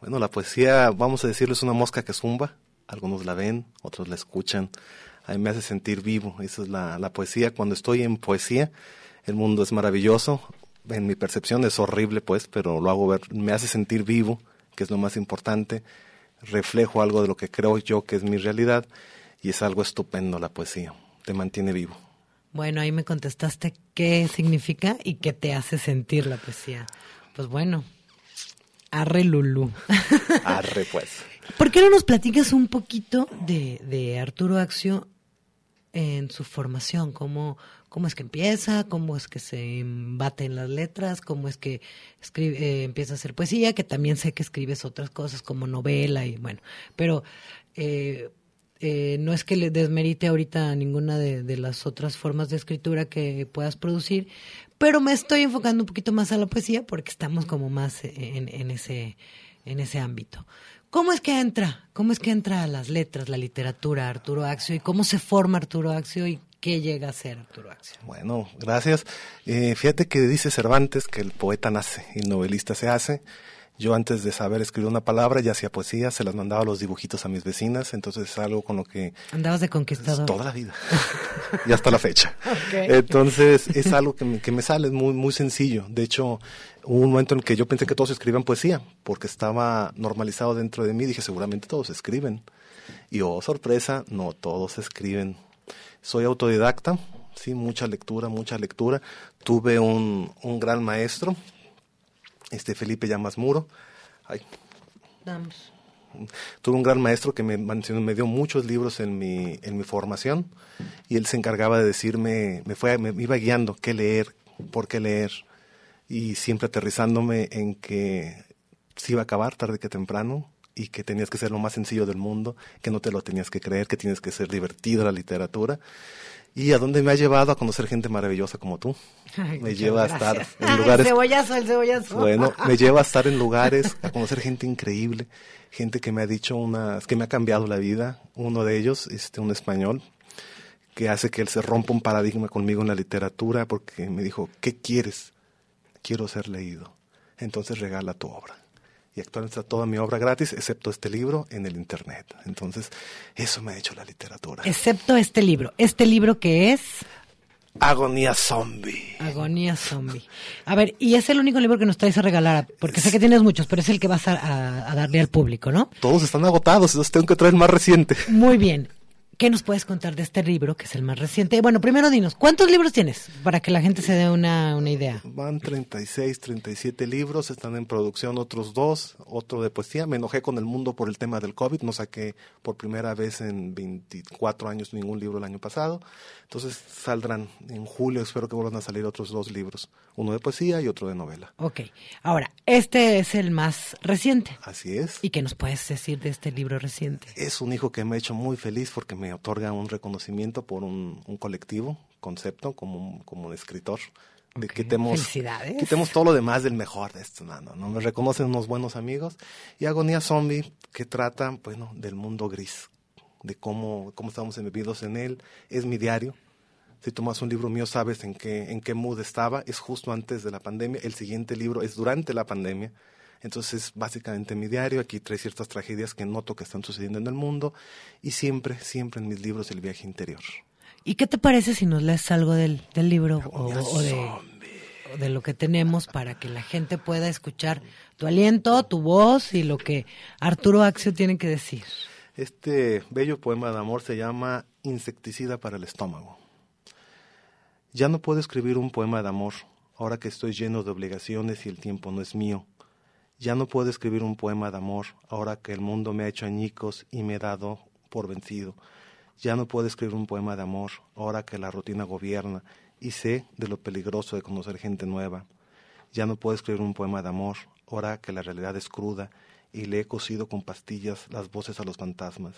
[SPEAKER 18] Bueno, la poesía, vamos a decirlo, es una mosca que zumba algunos la ven, otros la escuchan. A mí me hace sentir vivo, esa es la, la poesía. Cuando estoy en poesía, el mundo es maravilloso. En mi percepción es horrible, pues, pero lo hago ver, me hace sentir vivo, que es lo más importante. Reflejo algo de lo que creo yo que es mi realidad y es algo estupendo la poesía. Te mantiene vivo.
[SPEAKER 17] Bueno, ahí me contestaste qué significa y qué te hace sentir la poesía. Pues bueno, arre Lulú.
[SPEAKER 18] Arre, pues.
[SPEAKER 17] ¿Por qué no nos platicas un poquito de, de Arturo Axio en su formación? ¿Cómo, ¿Cómo es que empieza? ¿Cómo es que se embate en las letras? ¿Cómo es que escribe, eh, empieza a hacer poesía? Que también sé que escribes otras cosas como novela y bueno, pero eh, eh, no es que le desmerite ahorita ninguna de, las otras formas de escritura que puedas producir, pero me estoy enfocando un poquito más a la poesía porque estamos como más en ese en ese ámbito. ¿Cómo es que entra? ¿Cómo es que entra a las letras, la literatura, Arturo Axio? ¿Y cómo se forma Arturo Axio y qué llega a ser Arturo Axio?
[SPEAKER 18] Bueno, gracias. Eh, fíjate que dice Cervantes que el poeta nace y el novelista se hace. Yo antes de saber escribir una palabra ya hacía poesía, se las mandaba los dibujitos a mis vecinas, entonces es algo con lo que...
[SPEAKER 17] Andabas de conquistador.
[SPEAKER 18] Toda la vida. y hasta la fecha. Okay. Entonces es algo que me, que me sale, es muy, muy sencillo. De hecho, hubo un momento en que yo pensé que todos escriban poesía, porque estaba normalizado dentro de mí. Dije, seguramente todos escriben. Y oh, sorpresa, no todos escriben. Soy autodidacta, sí, mucha lectura, mucha lectura. Tuve un, un gran maestro, este Felipe Llamas Muro. Ay.
[SPEAKER 17] Vamos.
[SPEAKER 18] Tuve un gran maestro que me, me dio muchos libros en mi, en mi formación y él se encargaba de decirme, me, fue, me iba guiando qué leer, por qué leer y siempre aterrizándome en que se iba a acabar tarde que temprano y que tenías que ser lo más sencillo del mundo, que no te lo tenías que creer, que tienes que ser divertido la literatura. Y a dónde me ha llevado a conocer gente maravillosa como tú.
[SPEAKER 17] Ay,
[SPEAKER 18] me lleva
[SPEAKER 17] gracias.
[SPEAKER 18] a estar en lugares.
[SPEAKER 17] El cebollazo, el cebollazo.
[SPEAKER 18] Bueno, me lleva a estar en lugares, a conocer gente increíble, gente que me ha dicho unas, que me ha cambiado la vida. Uno de ellos, este, un español, que hace que él se rompa un paradigma conmigo en la literatura, porque me dijo, ¿qué quieres? Quiero ser leído. Entonces regala tu obra y actualmente está toda mi obra gratis, excepto este libro en el Internet. Entonces, eso me ha hecho la literatura.
[SPEAKER 17] Excepto este libro. ¿Este libro que es?
[SPEAKER 18] Agonía Zombie.
[SPEAKER 17] Agonía Zombie. A ver, y es el único libro que nos traes a regalar, porque sé que tienes muchos, pero es el que vas a, a, a darle al público, ¿no?
[SPEAKER 18] Todos están agotados, entonces tengo que traer más reciente.
[SPEAKER 17] Muy bien. ¿Qué nos puedes contar de este libro, que es el más reciente? Bueno, primero dinos, ¿cuántos libros tienes? Para que la gente se dé una, una idea.
[SPEAKER 18] Van 36, 37 libros, están en producción otros dos, otro de poesía. Me enojé con el mundo por el tema del COVID, no saqué por primera vez en 24 años ningún libro el año pasado. Entonces saldrán en julio, espero que vuelvan a salir otros dos libros, uno de poesía y otro de novela.
[SPEAKER 17] Ok, ahora, este es el más reciente.
[SPEAKER 18] Así es.
[SPEAKER 17] ¿Y qué nos puedes decir de este libro reciente?
[SPEAKER 18] Es un hijo que me ha hecho muy feliz porque me otorga un reconocimiento por un, un colectivo, concepto, como, como un escritor. De
[SPEAKER 17] Okay.
[SPEAKER 18] quitemos,
[SPEAKER 17] Felicidades.
[SPEAKER 18] quitemos todo lo demás del mejor de esto, no, no, no, me reconocen unos buenos amigos. Y Agonía Zombie, que trata, bueno, del mundo gris, de cómo, cómo estamos embebidos en él. Es mi diario. Si tomas un libro mío, sabes en qué, en qué mood estaba. Es justo antes de la pandemia. El siguiente libro es durante la pandemia. Entonces, es básicamente mi diario. Aquí trae ciertas tragedias que noto que están sucediendo en el mundo. Y siempre, siempre en mis libros el viaje interior.
[SPEAKER 17] ¿Y qué te parece si nos lees algo del, del libro o, o de, o de lo que tenemos para que la gente pueda escuchar tu aliento, tu voz y lo que Arturo Axio tiene que decir?
[SPEAKER 18] Este bello poema de amor se llama Insecticida para el estómago. Ya no puedo escribir un poema de amor, ahora que estoy lleno de obligaciones y el tiempo no es mío. Ya no puedo escribir un poema de amor, ahora que el mundo me ha hecho añicos y me he dado por vencido. Ya no puedo escribir un poema de amor, ahora que la rutina gobierna y sé de lo peligroso de conocer gente nueva. Ya no puedo escribir un poema de amor, ahora que la realidad es cruda y le he cosido con pastillas las voces a los fantasmas.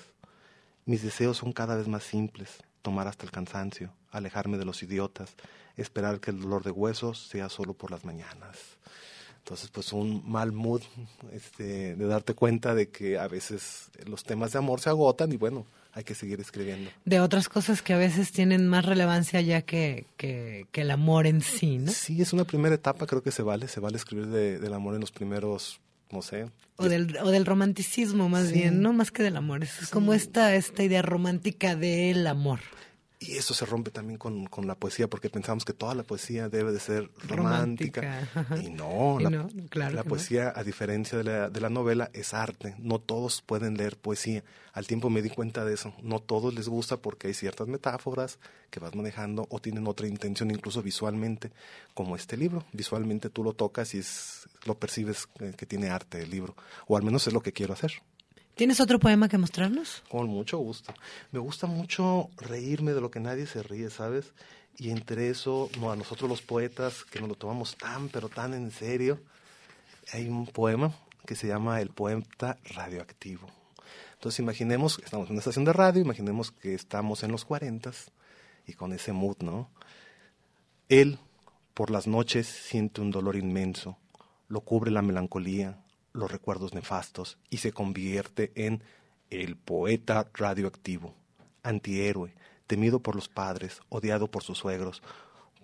[SPEAKER 18] Mis deseos son cada vez más simples, tomar hasta el cansancio, alejarme de los idiotas, esperar que el dolor de huesos sea solo por las mañanas. Entonces, pues un mal mood este, de darte cuenta de que a veces los temas de amor se agotan y bueno, hay que seguir escribiendo.
[SPEAKER 17] De otras cosas que a veces tienen más relevancia ya que, que, que el amor en sí, ¿no?
[SPEAKER 18] Sí, es una primera etapa, creo que se vale, se vale escribir de, del amor en los primeros, no sé.
[SPEAKER 17] O del, o del romanticismo más
[SPEAKER 18] Sí.
[SPEAKER 17] bien, no más que del amor. Es como esta, esta idea romántica del amor.
[SPEAKER 18] Y eso se rompe también con, con la poesía, porque pensamos que toda la poesía debe de ser romántica. Y no,
[SPEAKER 17] Y
[SPEAKER 18] la,
[SPEAKER 17] no, claro
[SPEAKER 18] la
[SPEAKER 17] no.
[SPEAKER 18] poesía, a diferencia de la, de la novela, es arte. No todos pueden leer poesía. Al tiempo me di cuenta de eso. No todos les gusta porque hay ciertas metáforas que vas manejando o tienen otra intención, incluso visualmente, como este libro. Visualmente tú lo tocas y es, lo percibes eh, que tiene arte el libro. O al menos es lo que quiero hacer.
[SPEAKER 17] ¿Tienes otro poema que mostrarnos?
[SPEAKER 18] Con mucho gusto. Me gusta mucho reírme de lo que nadie se ríe, ¿sabes? Y entre eso, no, a nosotros los poetas, que nos lo tomamos tan, pero tan en serio, hay un poema que se llama El poeta radioactivo. Entonces imaginemos, estamos en una estación de radio, imaginemos que estamos en los cuarentas y con ese mood, ¿no? Él, por las noches, siente un dolor inmenso, lo cubre la melancolía, los recuerdos nefastos y se convierte en el poeta radioactivo, antihéroe, temido por los padres, odiado por sus suegros.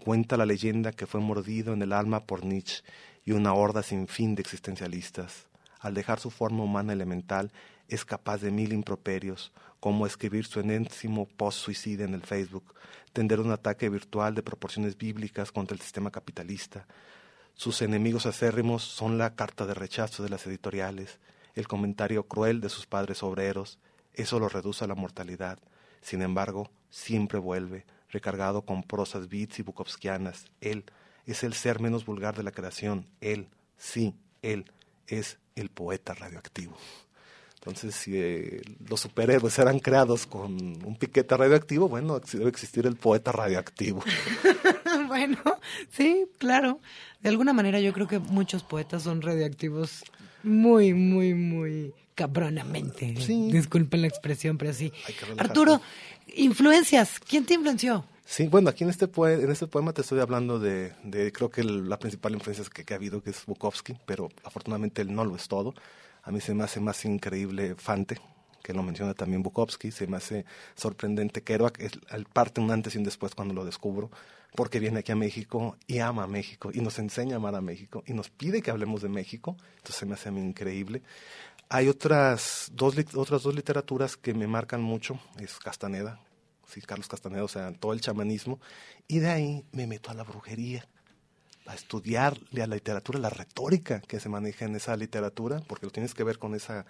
[SPEAKER 18] Cuenta la leyenda que fue mordido en el alma por Nietzsche y una horda sin fin de existencialistas. Al dejar su forma humana elemental, es capaz de mil improperios, como escribir su enésimo post-suicida en el Facebook, tender un ataque virtual de proporciones bíblicas contra el sistema capitalista, sus enemigos acérrimos son la carta de rechazo de las editoriales, el comentario cruel de sus padres obreros. Eso lo reduce a la mortalidad. Sin embargo, siempre vuelve, recargado con prosas beats y bukovskianas. Él es el ser menos vulgar de la creación. Él, sí, él es el poeta radioactivo. Entonces, si eh, los superhéroes eran creados con un piquete radioactivo, bueno, debe existir el poeta radioactivo.
[SPEAKER 17] bueno, sí, claro. De alguna manera yo creo que muchos poetas son radioactivos muy, muy, muy cabronamente. Disculpen la expresión, pero sí. Arturo, influencias. ¿Quién te influenció?
[SPEAKER 18] Sí, bueno, aquí en este, poe- en este poema te estoy hablando de, de creo que el- la principal influencia que, que ha habido, que es Bukowski, pero afortunadamente él no lo es todo. A mí se me hace más increíble Fante, que lo menciona también Bukowski, se me hace sorprendente Kerouac, es el parte un antes y un después cuando lo descubro, porque viene aquí a México y ama a México, y nos enseña a amar a México, y nos pide que hablemos de México, entonces se me hace a mí increíble. Hay otras dos, otras dos literaturas que me marcan mucho, es Castaneda, sí, Carlos Castaneda, o sea, todo el chamanismo, y de ahí me meto a la brujería, a estudiarle a la literatura, la retórica que se maneja en esa literatura, porque lo tienes que ver con esa,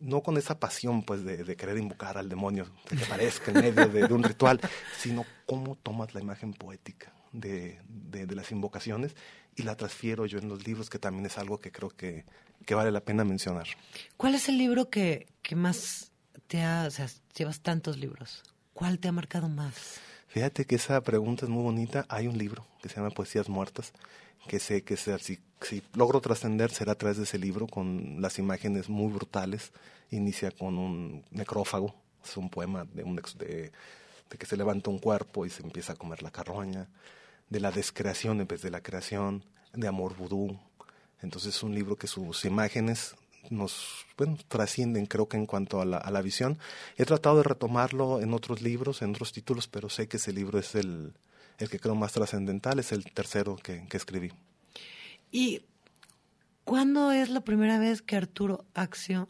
[SPEAKER 18] no con esa pasión pues de, de querer invocar al demonio que te aparezca en medio de, de un ritual, sino cómo tomas la imagen poética de, de, de las invocaciones y la transfiero yo en los libros, que también es algo que creo que, que vale la pena mencionar.
[SPEAKER 17] ¿Cuál es el libro que, que más te ha, o sea, llevas tantos libros? ¿Cuál te ha marcado más?
[SPEAKER 18] Fíjate que esa pregunta es muy bonita. Hay un libro que se llama Poesías Muertas, que sé que si logro trascender será a través de ese libro con las imágenes muy brutales. Inicia con un necrófago, es un poema de, un ex- de, de que se levanta un cuerpo y se empieza a comer la carroña, de la descreación en vez de la creación, de amor vudú. Entonces es un libro que sus imágenes nos bueno, trascienden, creo que en cuanto a la, a la visión. He tratado de retomarlo en otros libros, en otros títulos, pero sé que ese libro es el, el que creo más trascendental, es el tercero que, que escribí.
[SPEAKER 17] ¿Y cuándo es la primera vez que Arturo Axio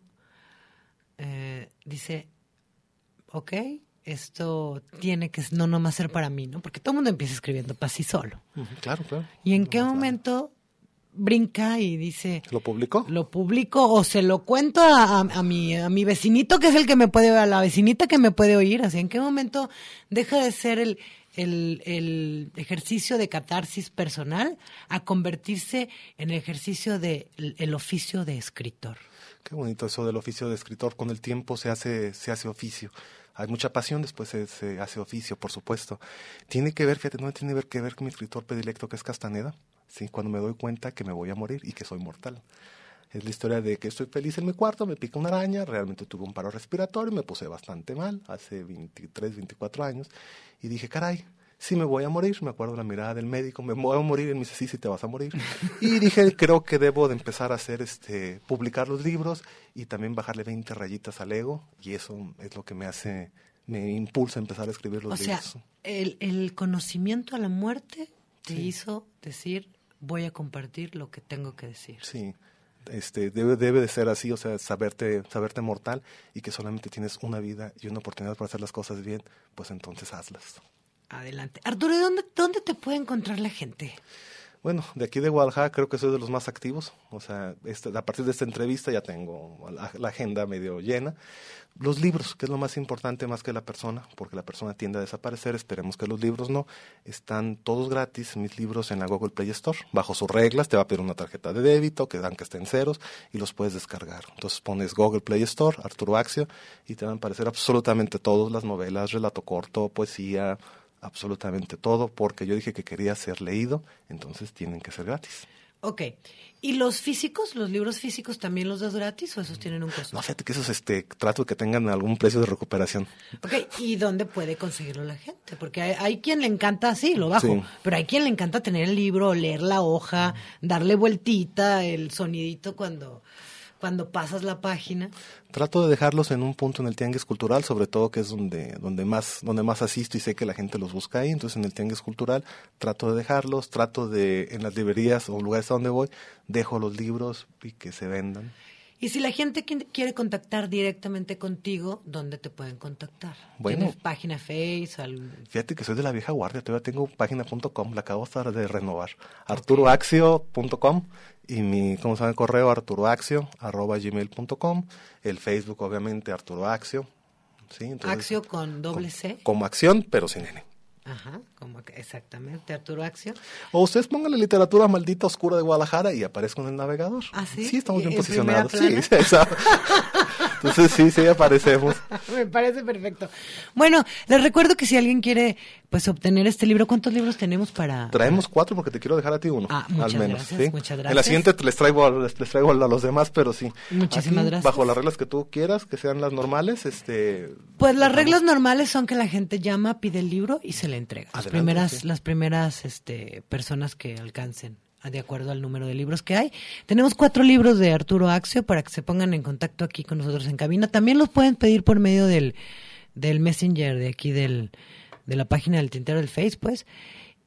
[SPEAKER 17] eh, dice, ok, esto tiene que no nomás ser para mí, ¿no? Porque todo el mundo empieza escribiendo para sí solo.
[SPEAKER 18] Claro, claro.
[SPEAKER 17] ¿Y en qué momento brinca y dice...
[SPEAKER 18] ¿Lo publicó?
[SPEAKER 17] Lo publico o se lo cuento a, a- a mi, a mi vecinito que es el que me puede, a la vecinita que me puede oír. Así, ¿en qué momento deja de ser el, el, el ejercicio de catarsis personal a convertirse en el ejercicio de el, oficio de escritor?
[SPEAKER 18] Qué bonito eso del oficio de escritor. Con el tiempo se hace, se hace oficio. Hay mucha pasión, después se, se hace oficio, por supuesto. Tiene que ver, fíjate, no tiene ver que ver con mi escritor predilecto que es Castaneda. Sí, cuando me doy cuenta que me voy a morir y que soy mortal. Es la historia de que estoy feliz en mi cuarto, me pica una araña, realmente tuve un paro respiratorio, me puse bastante mal hace 23, 24 años y dije, caray, sí me voy a morir, me acuerdo la mirada del médico, me voy a morir, y me dice, sí, sí te vas a morir. Y dije, creo que debo de empezar a hacer, este, publicar los libros y también bajarle 20 rayitas al ego y eso es lo que me hace, me impulsa a empezar a escribir los
[SPEAKER 17] O sea,
[SPEAKER 18] libros.
[SPEAKER 17] el, el conocimiento a la muerte te hizo decir, voy a compartir lo que tengo que decir.
[SPEAKER 18] Sí, este, debe, debe de ser así, o sea, saberte, saberte mortal y que solamente tienes una vida y una oportunidad para hacer las cosas bien, pues entonces hazlas.
[SPEAKER 17] Adelante. Arturo, ¿y dónde, dónde te puede encontrar la gente?
[SPEAKER 18] Bueno, de aquí de Guadalajara creo que soy de los más activos. O sea, este, a partir de esta entrevista ya tengo la, agenda medio llena. Los libros, que es lo más importante más que la persona, porque la persona tiende a desaparecer. Esperemos que los libros no. Están todos gratis, mis libros en la Google Play Store. Bajo sus reglas, te va a pedir una tarjeta de débito, que dan que estén ceros, y los puedes descargar. Entonces pones Google Play Store, Arturo Axio, y te van a aparecer absolutamente todos, las novelas, relato corto, poesía, absolutamente todo, porque yo dije que quería ser leído, entonces tienen que ser gratis.
[SPEAKER 17] Ok. ¿Y los físicos, los libros físicos también los das gratis o esos tienen un costo?
[SPEAKER 18] No, fíjate que esos este, trato de que tengan algún precio de recuperación.
[SPEAKER 17] Ok, ¿y dónde puede conseguirlo la gente? Porque hay, hay quien le encanta así, lo bajo,
[SPEAKER 18] Sí.
[SPEAKER 17] pero hay quien le encanta tener el libro, leer la hoja, darle vueltita, el sonidito cuando, cuando pasas la página.
[SPEAKER 18] Trato de dejarlos en un punto en el tianguis cultural, sobre todo que es donde, donde más, donde más asisto y sé que la gente los busca ahí, entonces en el tianguis cultural trato de dejarlos, trato de, en las librerías o lugares a donde voy, dejo los libros y que se vendan.
[SPEAKER 17] Y si la gente qui- quiere contactar directamente contigo, ¿dónde te pueden contactar?
[SPEAKER 18] Bueno.
[SPEAKER 17] ¿Tienes página Face?
[SPEAKER 18] Fíjate que soy de la vieja guardia, todavía tengo página.com, la acabo de renovar. arturoaxio.com y mi, ¿cómo se llama el correo? arturoaxio arroba gmail.com, el Facebook obviamente Arturo Axio, ¿sí? Entonces,
[SPEAKER 17] Axio con doble C.
[SPEAKER 18] como acción, pero sin N.
[SPEAKER 17] Ajá, como que- exactamente, Arturo Axio.
[SPEAKER 18] O ustedes pongan la literatura maldita oscura de Guadalajara y aparezco en el navegador.
[SPEAKER 17] ¿Ah, sí?
[SPEAKER 18] Sí, estamos bien
[SPEAKER 17] ¿En primera
[SPEAKER 18] posicionados. Sí, exacto. Entonces sí, sí aparecemos.
[SPEAKER 17] Me parece perfecto. Bueno, les recuerdo que si alguien quiere pues obtener este libro, ¿cuántos libros tenemos para...?
[SPEAKER 18] Traemos cuatro porque te quiero dejar a ti uno,
[SPEAKER 17] Ah, muchas
[SPEAKER 18] al menos.
[SPEAKER 17] gracias,
[SPEAKER 18] ¿sí?
[SPEAKER 17] muchas
[SPEAKER 18] En la
[SPEAKER 17] gracias.
[SPEAKER 18] siguiente te les traigo, a- les, les traigo a los demás, pero sí.
[SPEAKER 17] Muchísimas
[SPEAKER 18] Aquí,
[SPEAKER 17] gracias.
[SPEAKER 18] Bajo las reglas que tú quieras, que sean las normales, este...
[SPEAKER 17] Pues las reglas normales son que la gente llama, pide el libro y se le entrega. Las primeras,
[SPEAKER 18] sí.
[SPEAKER 17] las primeras este, personas que alcancen de acuerdo al número de libros que hay. Tenemos cuatro libros de Arturo Axio para que se pongan en contacto aquí con nosotros en cabina. También los pueden pedir por medio del, del Messenger de aquí del, de la página del Tintero del Face, pues.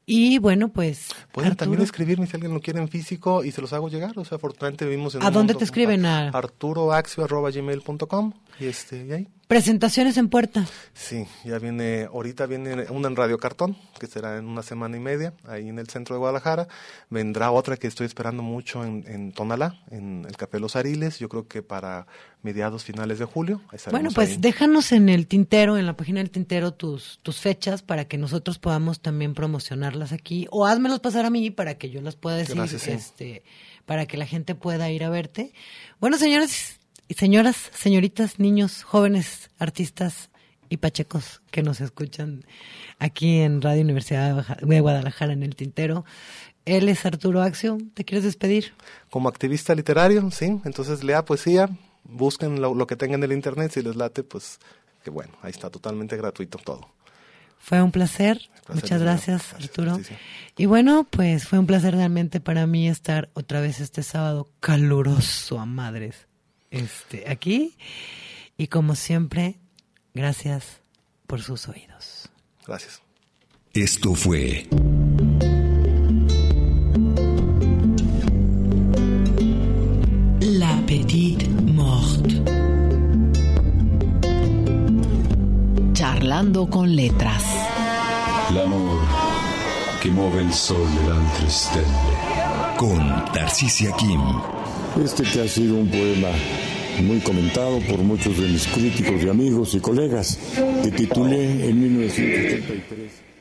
[SPEAKER 17] Y bueno, pues.
[SPEAKER 18] Pueden
[SPEAKER 17] Arturo,
[SPEAKER 18] también escribirme si alguien lo quiere en físico y se los hago llegar. O sea, afortunadamente vivimos en
[SPEAKER 17] ¿A
[SPEAKER 18] un
[SPEAKER 17] dónde
[SPEAKER 18] mundo-
[SPEAKER 17] te escriben? A-
[SPEAKER 18] arturoaxio.gmail.com y este, y ahí.
[SPEAKER 17] Presentaciones en puerta.
[SPEAKER 18] Sí, ya viene, ahorita viene una en Radio Cartón, que será en una semana y media, ahí en el centro de Guadalajara. Vendrá otra que estoy esperando mucho en, en Tonalá, en el Café Los Ariles, yo creo que para mediados finales de julio.
[SPEAKER 17] Bueno, pues
[SPEAKER 18] ahí.
[SPEAKER 17] déjanos en el tintero, en la página del tintero, tus, tus fechas para que nosotros podamos también promocionarlas aquí. O házmelos pasar a mí para que yo las pueda decir,
[SPEAKER 18] Gracias, sí.
[SPEAKER 17] este, para que la gente pueda ir a verte. Bueno, señores y señoras, señoritas, niños, jóvenes, artistas y pachecos que nos escuchan aquí en Radio Universidad de Guadalajara en el tintero. Él es Arturo Axio. ¿Te quieres despedir?
[SPEAKER 18] Como activista literario, sí, entonces lea poesía, busquen lo, lo que tengan en el internet, si les late, pues que bueno, ahí está totalmente gratuito todo.
[SPEAKER 17] Fue un placer.
[SPEAKER 18] placer
[SPEAKER 17] Muchas gracias, Arturo. Y bueno, pues fue un placer realmente para mí estar otra vez este sábado caluroso a madres este, aquí. Y como siempre, gracias por sus oídos.
[SPEAKER 18] Gracias.
[SPEAKER 10] Esto fue...
[SPEAKER 1] La Petite Morte. Charlando con letras.
[SPEAKER 19] L'amor che muove il sole e le.
[SPEAKER 10] Con Tarcisia Kim.
[SPEAKER 2] Este que ha sido un poema muy comentado por muchos de mis críticos y amigos y colegas, que titulé en 1983.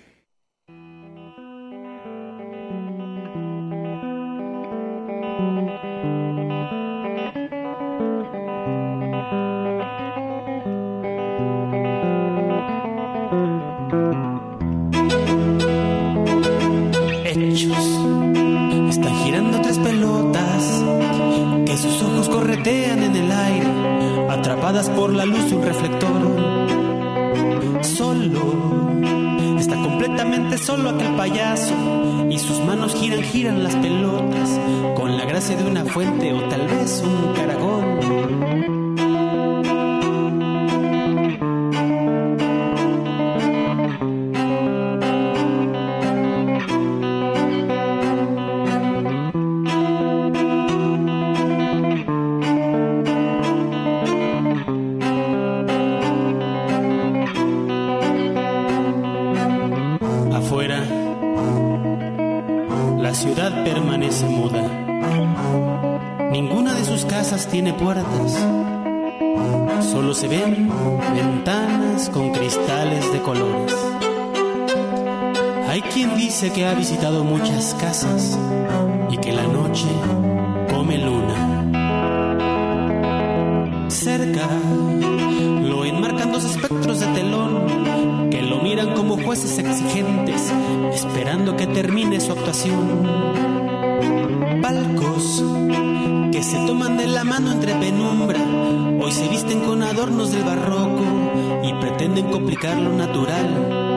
[SPEAKER 19] adornos del barroco y pretenden complicar lo natural.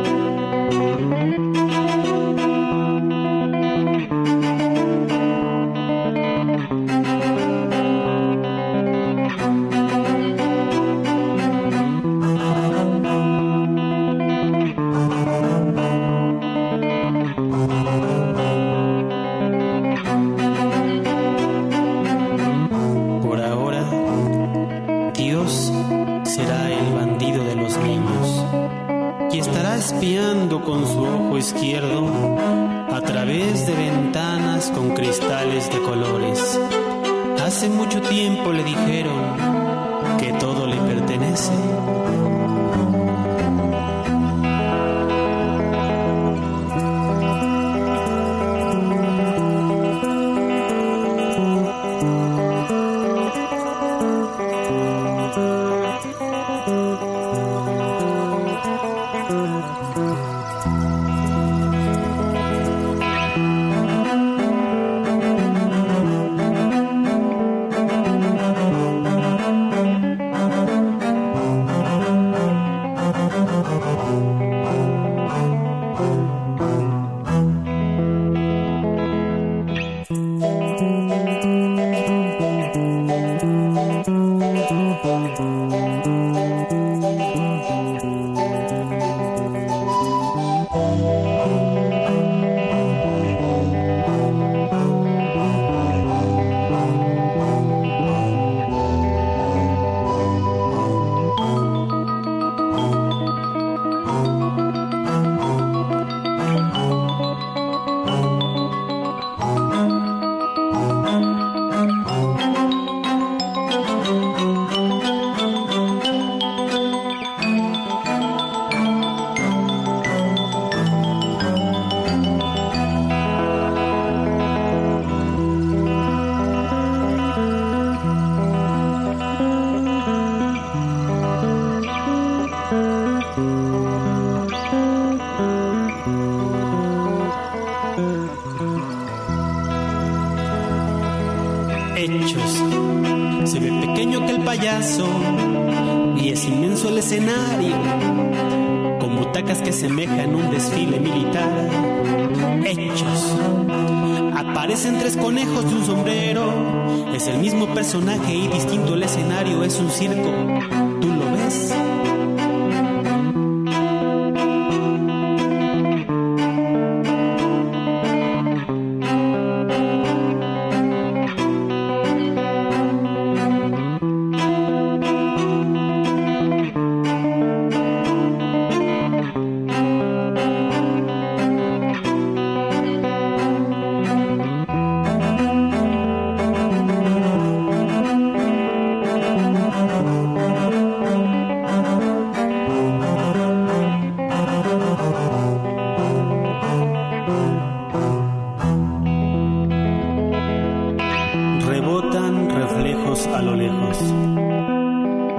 [SPEAKER 19] Lo lejos.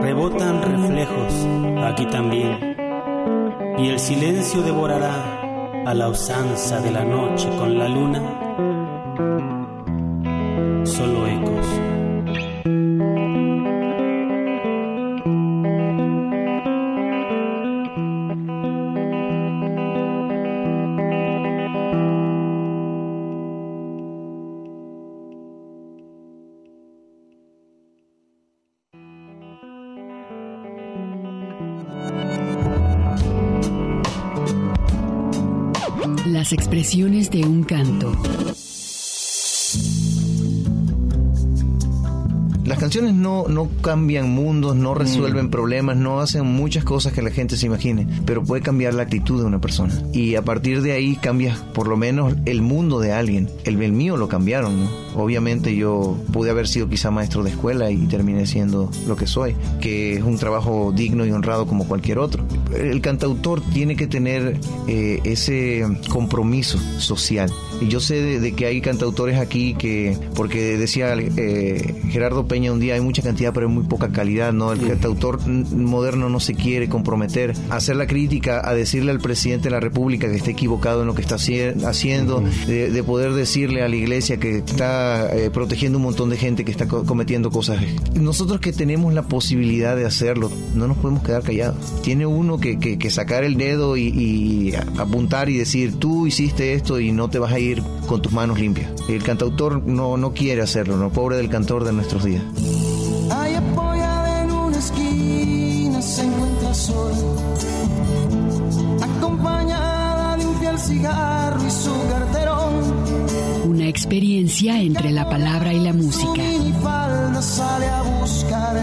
[SPEAKER 19] Rebotan reflejos aquí también. Y el silencio devorará a la usanza de la noche con la luna.
[SPEAKER 1] Las expresiones de un canto.
[SPEAKER 20] Las canciones no, no cambian mundos, no resuelven problemas, no hacen muchas cosas que la gente se imagine, pero puede cambiar la actitud de una persona. Y a partir de ahí cambias por lo menos el mundo de alguien. El, el mío lo cambiaron, ¿no? Obviamente yo pude haber sido quizá maestro de escuela y terminé siendo lo que soy, que es un trabajo digno y honrado como cualquier otro. El cantautor tiene que tener eh, ese compromiso social. Y yo sé de, de que hay cantautores aquí que, porque decía eh, Gerardo Peña un día, hay mucha cantidad pero hay muy poca calidad, ¿no? El cantautor moderno no se quiere comprometer a hacer la crítica, a decirle al presidente de la República que está equivocado en lo que está haci- haciendo, de, de poder decirle a la iglesia que está eh, protegiendo un montón de gente que está co- cometiendo cosas. Nosotros que tenemos la posibilidad de hacerlo, no nos podemos quedar callados. Tiene uno que, que- sacar el dedo y, y apuntar y decir, tú hiciste esto y no te vas a ir con tus manos limpias. El cantautor no, no quiere hacerlo, ¿no? Pobre del cantor de nuestros días.
[SPEAKER 21] Ahí apoyada en una esquina se encuentra acompañada de un cigarro y su carterón.
[SPEAKER 1] Una experiencia entre la palabra y la música.
[SPEAKER 21] Sale a buscar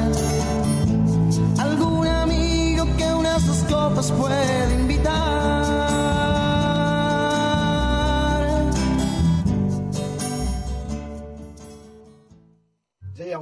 [SPEAKER 21] algún amigo que unas dos copas puede invitar.
[SPEAKER 22] Sí, a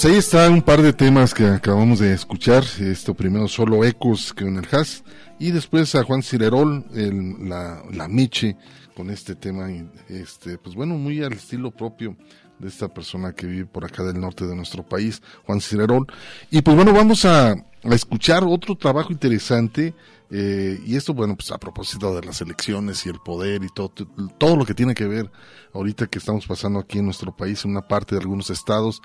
[SPEAKER 21] Pues
[SPEAKER 5] ahí está un par de temas que acabamos de escuchar. Esto primero solo Ecos con el Has y después a Juan Cirerol, el, la, la Miche con este tema, este, pues bueno, muy al estilo propio de esta persona que vive por acá del norte de nuestro país, Juan Cirerol. Y pues bueno, vamos a, a escuchar otro trabajo interesante eh, y esto, bueno, pues a propósito de las elecciones y el poder y todo, todo lo que tiene que ver ahorita que estamos pasando aquí en nuestro país, en una parte de algunos estados,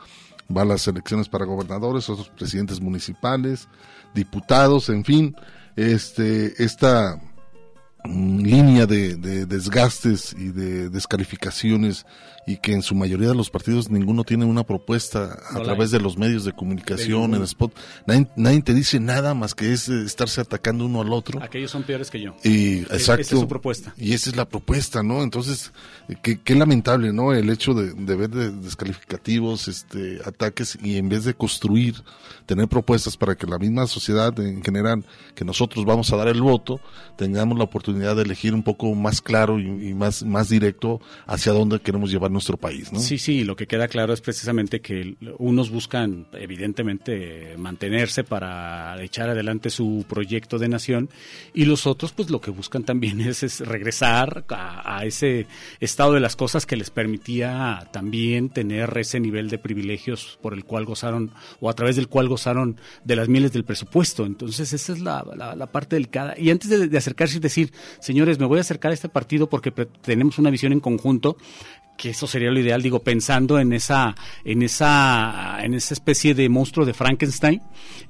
[SPEAKER 5] va a las elecciones para gobernadores, otros presidentes municipales, diputados, en fin, este, esta mm, línea de, de desgastes y de descalificaciones y que en su mayoría de los partidos ninguno tiene una propuesta a
[SPEAKER 6] No
[SPEAKER 5] través de los medios de comunicación,
[SPEAKER 6] De
[SPEAKER 5] en spot. Nadie, nadie te dice nada más que es eh, estarse atacando uno al otro.
[SPEAKER 6] Aquellos son peores que yo.
[SPEAKER 5] Y exacto.
[SPEAKER 6] Esa es su propuesta.
[SPEAKER 5] Y esa es la propuesta, ¿no? Entonces, qué, qué lamentable, ¿no? El hecho de, de ver de- descalificativos, este, ataques y en vez de construir, tener propuestas para que la misma sociedad en general, que nosotros vamos a dar el voto, tengamos la oportunidad de elegir un poco más claro y, y más, más directo hacia dónde queremos llevar nuestro país, ¿no?
[SPEAKER 6] Sí, sí, lo que queda claro es precisamente que unos buscan evidentemente mantenerse para echar adelante su proyecto de nación y los otros pues lo que buscan también es, es regresar a, ese estado de las cosas que les permitía también tener ese nivel de privilegios por el cual gozaron o a través del cual gozaron de las miles del presupuesto. Entonces esa es la, la- la parte delicada. Y antes de, de acercarse y decir, señores, me voy a acercar a este partido porque tenemos una visión en conjunto, que eso sería lo ideal, digo, pensando en esa, en esa, en esa especie de monstruo de Frankenstein,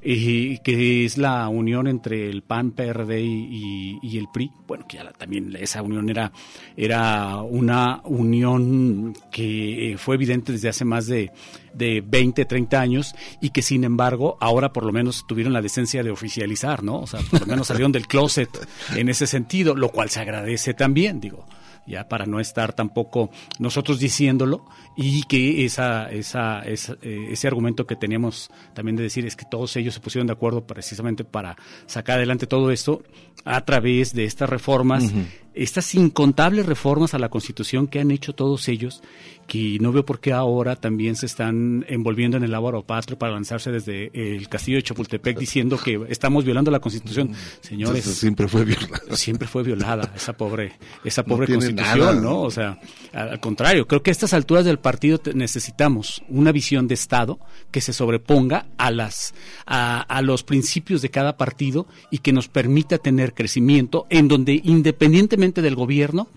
[SPEAKER 6] eh, que es la unión entre el PAN, PRD y, el PRI. Bueno, que ya también esa unión era, era una unión que eh, fue evidente desde hace más de, de 20, 30 años y que sin embargo ahora por lo menos tuvieron la decencia de oficializar, ¿no? O sea, por lo menos salieron del closet en ese sentido, lo cual se agradece también, digo ya para no estar tampoco nosotros diciéndolo y que esa, esa, esa, eh, ese argumento que teníamos también de decir es que todos ellos se pusieron de acuerdo precisamente para sacar adelante todo esto a través de estas reformas. Estas incontables reformas a la Constitución que han hecho todos ellos, que no veo por qué ahora también se están envolviendo en el lábaro patrio para lanzarse desde el castillo de Chapultepec diciendo que estamos violando la Constitución. Señores,
[SPEAKER 5] Entonces, siempre fue violada.
[SPEAKER 6] siempre fue violada esa pobre esa pobre constitución
[SPEAKER 5] nada.
[SPEAKER 6] no o sea al contrario creo que a estas alturas del partido necesitamos una visión de estado que se sobreponga a las a, a los principios de cada partido y que nos permita tener crecimiento en donde independientemente del gobierno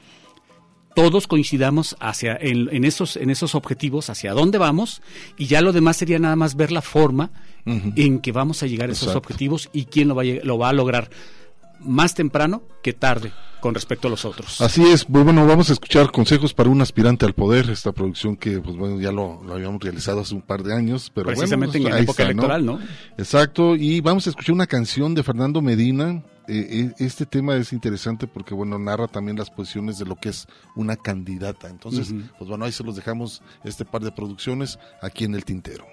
[SPEAKER 6] todos coincidamos hacia en, en esos en esos objetivos hacia dónde vamos y ya lo demás sería nada más ver la forma en que vamos a llegar a esos
[SPEAKER 5] Exacto.
[SPEAKER 6] objetivos y quién lo va a, lo va a lograr más temprano que tarde con respecto a los otros.
[SPEAKER 5] Así es, pues bueno, vamos a escuchar consejos para un aspirante al poder, esta producción que pues bueno, ya lo, lo habíamos realizado hace un par de años, pero
[SPEAKER 6] Precisamente
[SPEAKER 5] bueno,
[SPEAKER 6] en
[SPEAKER 5] ahí
[SPEAKER 6] época
[SPEAKER 5] está,
[SPEAKER 6] electoral, ¿no?
[SPEAKER 5] Exacto, y vamos a escuchar una canción de Fernando Medina. Eh, eh, este tema es interesante porque bueno, narra también las posiciones de lo que es una candidata. Entonces, pues bueno, ahí se los dejamos este par de producciones aquí en el tintero.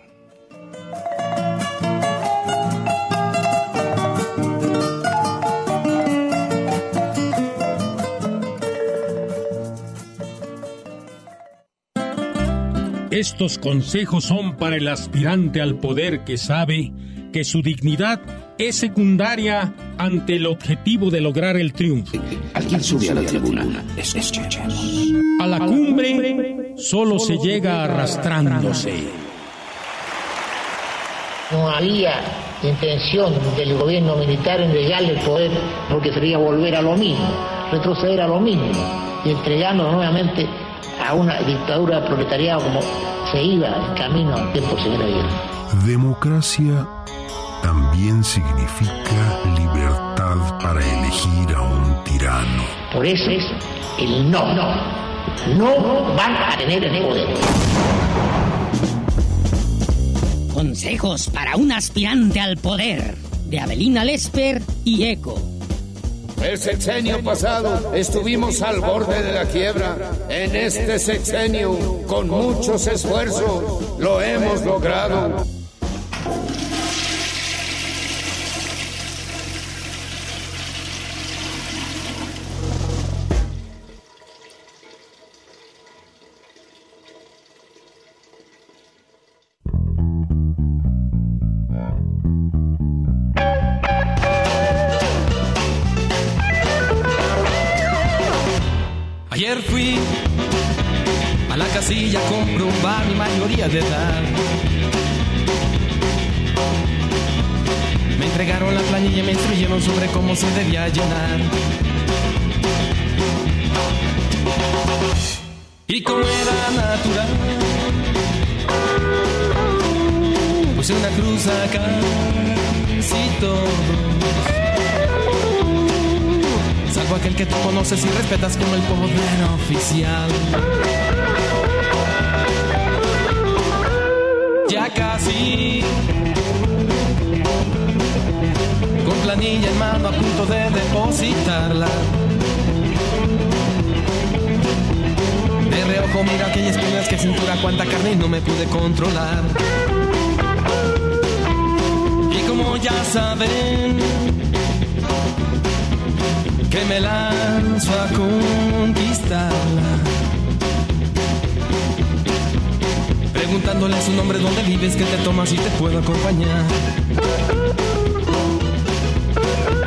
[SPEAKER 23] Estos consejos son para el aspirante al poder que sabe que su dignidad es secundaria ante el objetivo de lograr el triunfo.
[SPEAKER 24] Alguien sube a la tribuna. Escuchemos.
[SPEAKER 23] A la cumbre solo se llega arrastrándose.
[SPEAKER 25] No había intención del gobierno militar en entregarle el poder porque sería volver a lo mismo, retroceder a lo mismo y entregarnos nuevamente a una dictadura del proletariado como se iba en camino al tiempo se viendo.
[SPEAKER 26] Democracia también significa libertad para elegir a un tirano.
[SPEAKER 25] Por eso es el no, no, no van a tener el poder.
[SPEAKER 27] Consejos para un aspirante al poder de Abelina Lesper y Eco.
[SPEAKER 28] El sexenio pasado estuvimos al borde de la quiebra. En este sexenio, con muchos esfuerzos, lo hemos logrado.
[SPEAKER 15] Me entregaron la planilla y me instruyeron sobre cómo se debía llenar. Y como era natural, puse una cruz a casi todos. Salvo aquel que tú conoces y respetas como el poder oficial. Casi. Con planilla en mano a punto de depositarla. De reojo mira aquellas piernas que cintura cuánta carne y no me pude controlar. Y como ya saben que me lanzo a conquistarla. Preguntándole a su nombre dónde vives, que te tomas y te puedo acompañar.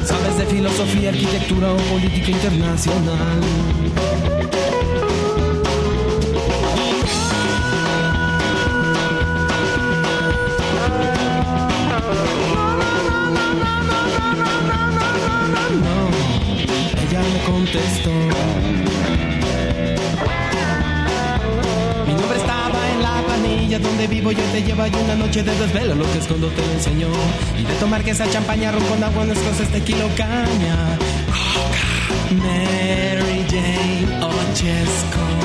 [SPEAKER 15] Sabes de filosofía, arquitectura o política internacional. Donde vivo yo te llevo y una noche de desvelo lo que escondo te lo enseñó. Y de tomar que esa champaña, ron con agua, unas cosas, tequila caña. Coca, Mary Jane o Chesco.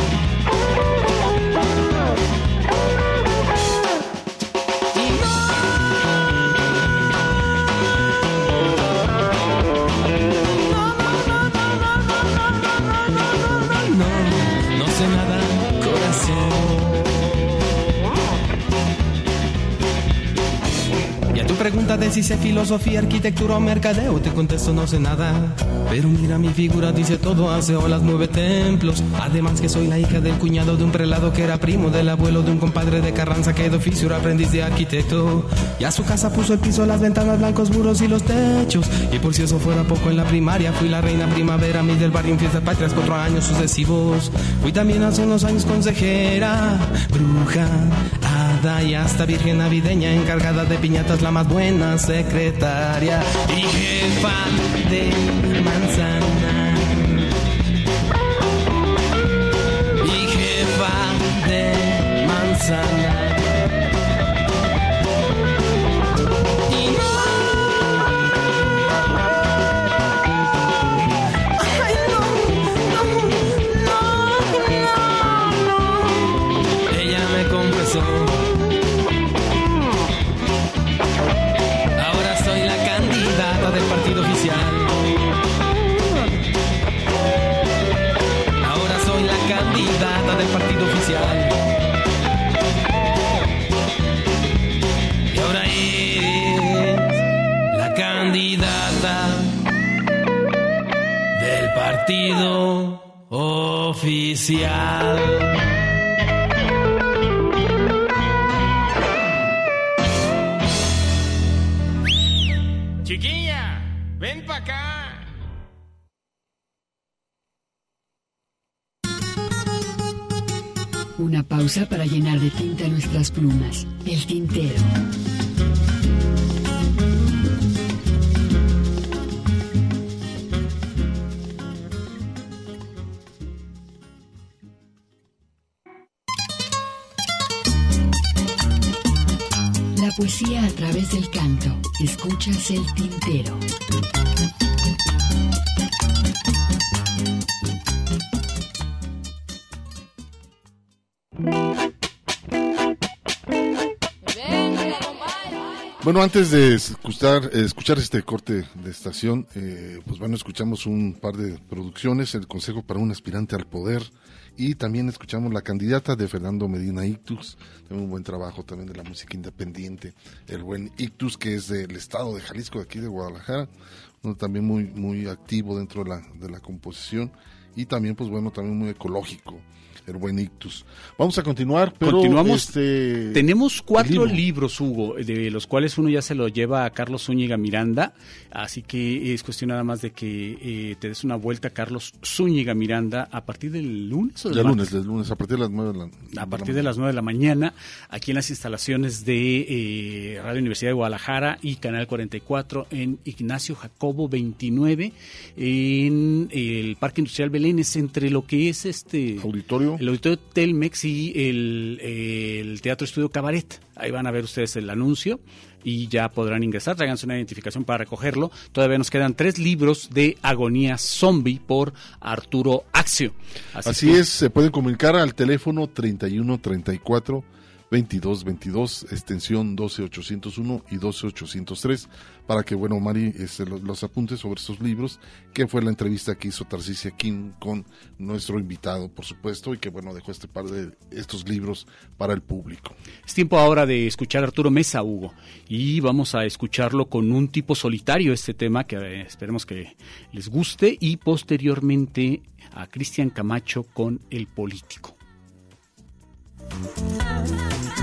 [SPEAKER 15] Pregunta de si sé filosofía, arquitectura o mercadeo, te contesto no sé nada. Pero mira mi figura, dice todo, hace olas, mueve templos. Además que soy la hija del cuñado de un prelado que era primo del abuelo de un compadre de Carranza que de oficio era aprendiz de arquitecto. Y a su casa puso el piso, las ventanas, blancos muros y los techos. Y por si eso fuera poco en la primaria, fui la reina primavera, mi del barrio en fiestas patrias, cuatro años sucesivos. Fui también hace unos años consejera, bruja, y hasta virgen navideña, encargada de piñatas, la más buena secretaria y jefa de manzana. Y jefa de manzana.
[SPEAKER 1] Plumas. El tintero. La poesía a través del canto. Escuchas el tintero.
[SPEAKER 5] Bueno, antes de escuchar, escuchar este corte de estación, eh, pues bueno, escuchamos un par de producciones, el Consejo para un aspirante al poder, y también escuchamos la candidata de Fernando Medina Ictus, también un buen trabajo también de la música independiente, el buen Ictus, que es del estado de Jalisco, de aquí de Guadalajara, uno también muy, muy activo dentro de la, de la composición, y también, pues bueno, también muy ecológico el buen Ictus. Vamos a continuar, pero
[SPEAKER 6] Continuamos.
[SPEAKER 5] este,
[SPEAKER 6] Tenemos cuatro
[SPEAKER 5] libro.
[SPEAKER 6] libros, Hugo, de los cuales uno ya se lo lleva a Carlos Zúñiga Miranda, así que es cuestión nada más de que eh, te des una vuelta, Carlos Zúñiga Miranda, a partir del lunes o del
[SPEAKER 5] lunes, del lunes, a partir de las nueve de la
[SPEAKER 6] a partir de las 9 de la mañana, aquí en las instalaciones de eh, Radio Universidad de Guadalajara y Canal 44 en Ignacio Jacobo 29, en el Parque Industrial Belén, es entre lo que es este
[SPEAKER 5] auditorio,
[SPEAKER 6] el auditorio Telmex y el, el Teatro Estudio Cabaret. Ahí van a ver ustedes el anuncio y ya podrán ingresar, tráiganse una identificación para recogerlo. Todavía nos quedan tres libros de Agonía Zombie por Arturo Axio.
[SPEAKER 5] Así,
[SPEAKER 6] que-
[SPEAKER 5] es, se pueden comunicar al teléfono 3134 2222, extensión 12801 y 12803, para que, bueno, Mari este, los, los apunte sobre estos libros, que fue la entrevista que hizo Tarcisia King con nuestro invitado, por supuesto, y que, bueno, dejó este par de estos libros para el público.
[SPEAKER 6] Es tiempo ahora de escuchar a Arturo Mesa, Hugo, y vamos a escucharlo con un tipo solitario, este tema que eh, esperemos que les guste, y posteriormente a Cristian Camacho con El Político.
[SPEAKER 29] Ah, ah, ah.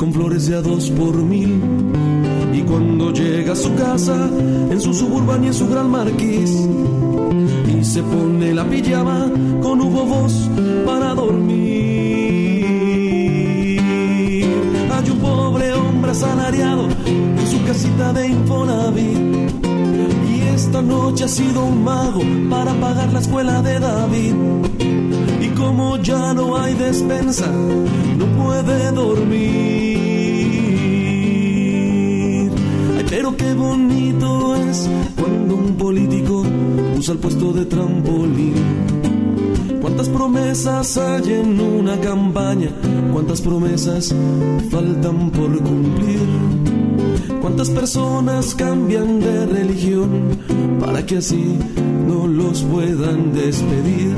[SPEAKER 30] Con flores de a dos por mil. Y cuando llega a su casa, en su suburban y en su gran marquís, y se pone la pijama con Hugo Boss para dormir. Hay un pobre hombre asalariado en su casita de Infonavit. Y esta noche ha sido un mago para pagar la escuela de David. Y como ya no hay despensa, no puede dormir. Qué bonito es cuando un político usa el puesto de trampolín. ¿Cuántas promesas hay en una campaña? ¿Cuántas promesas faltan por cumplir? ¿Cuántas personas cambian de religión para que así no los puedan despedir?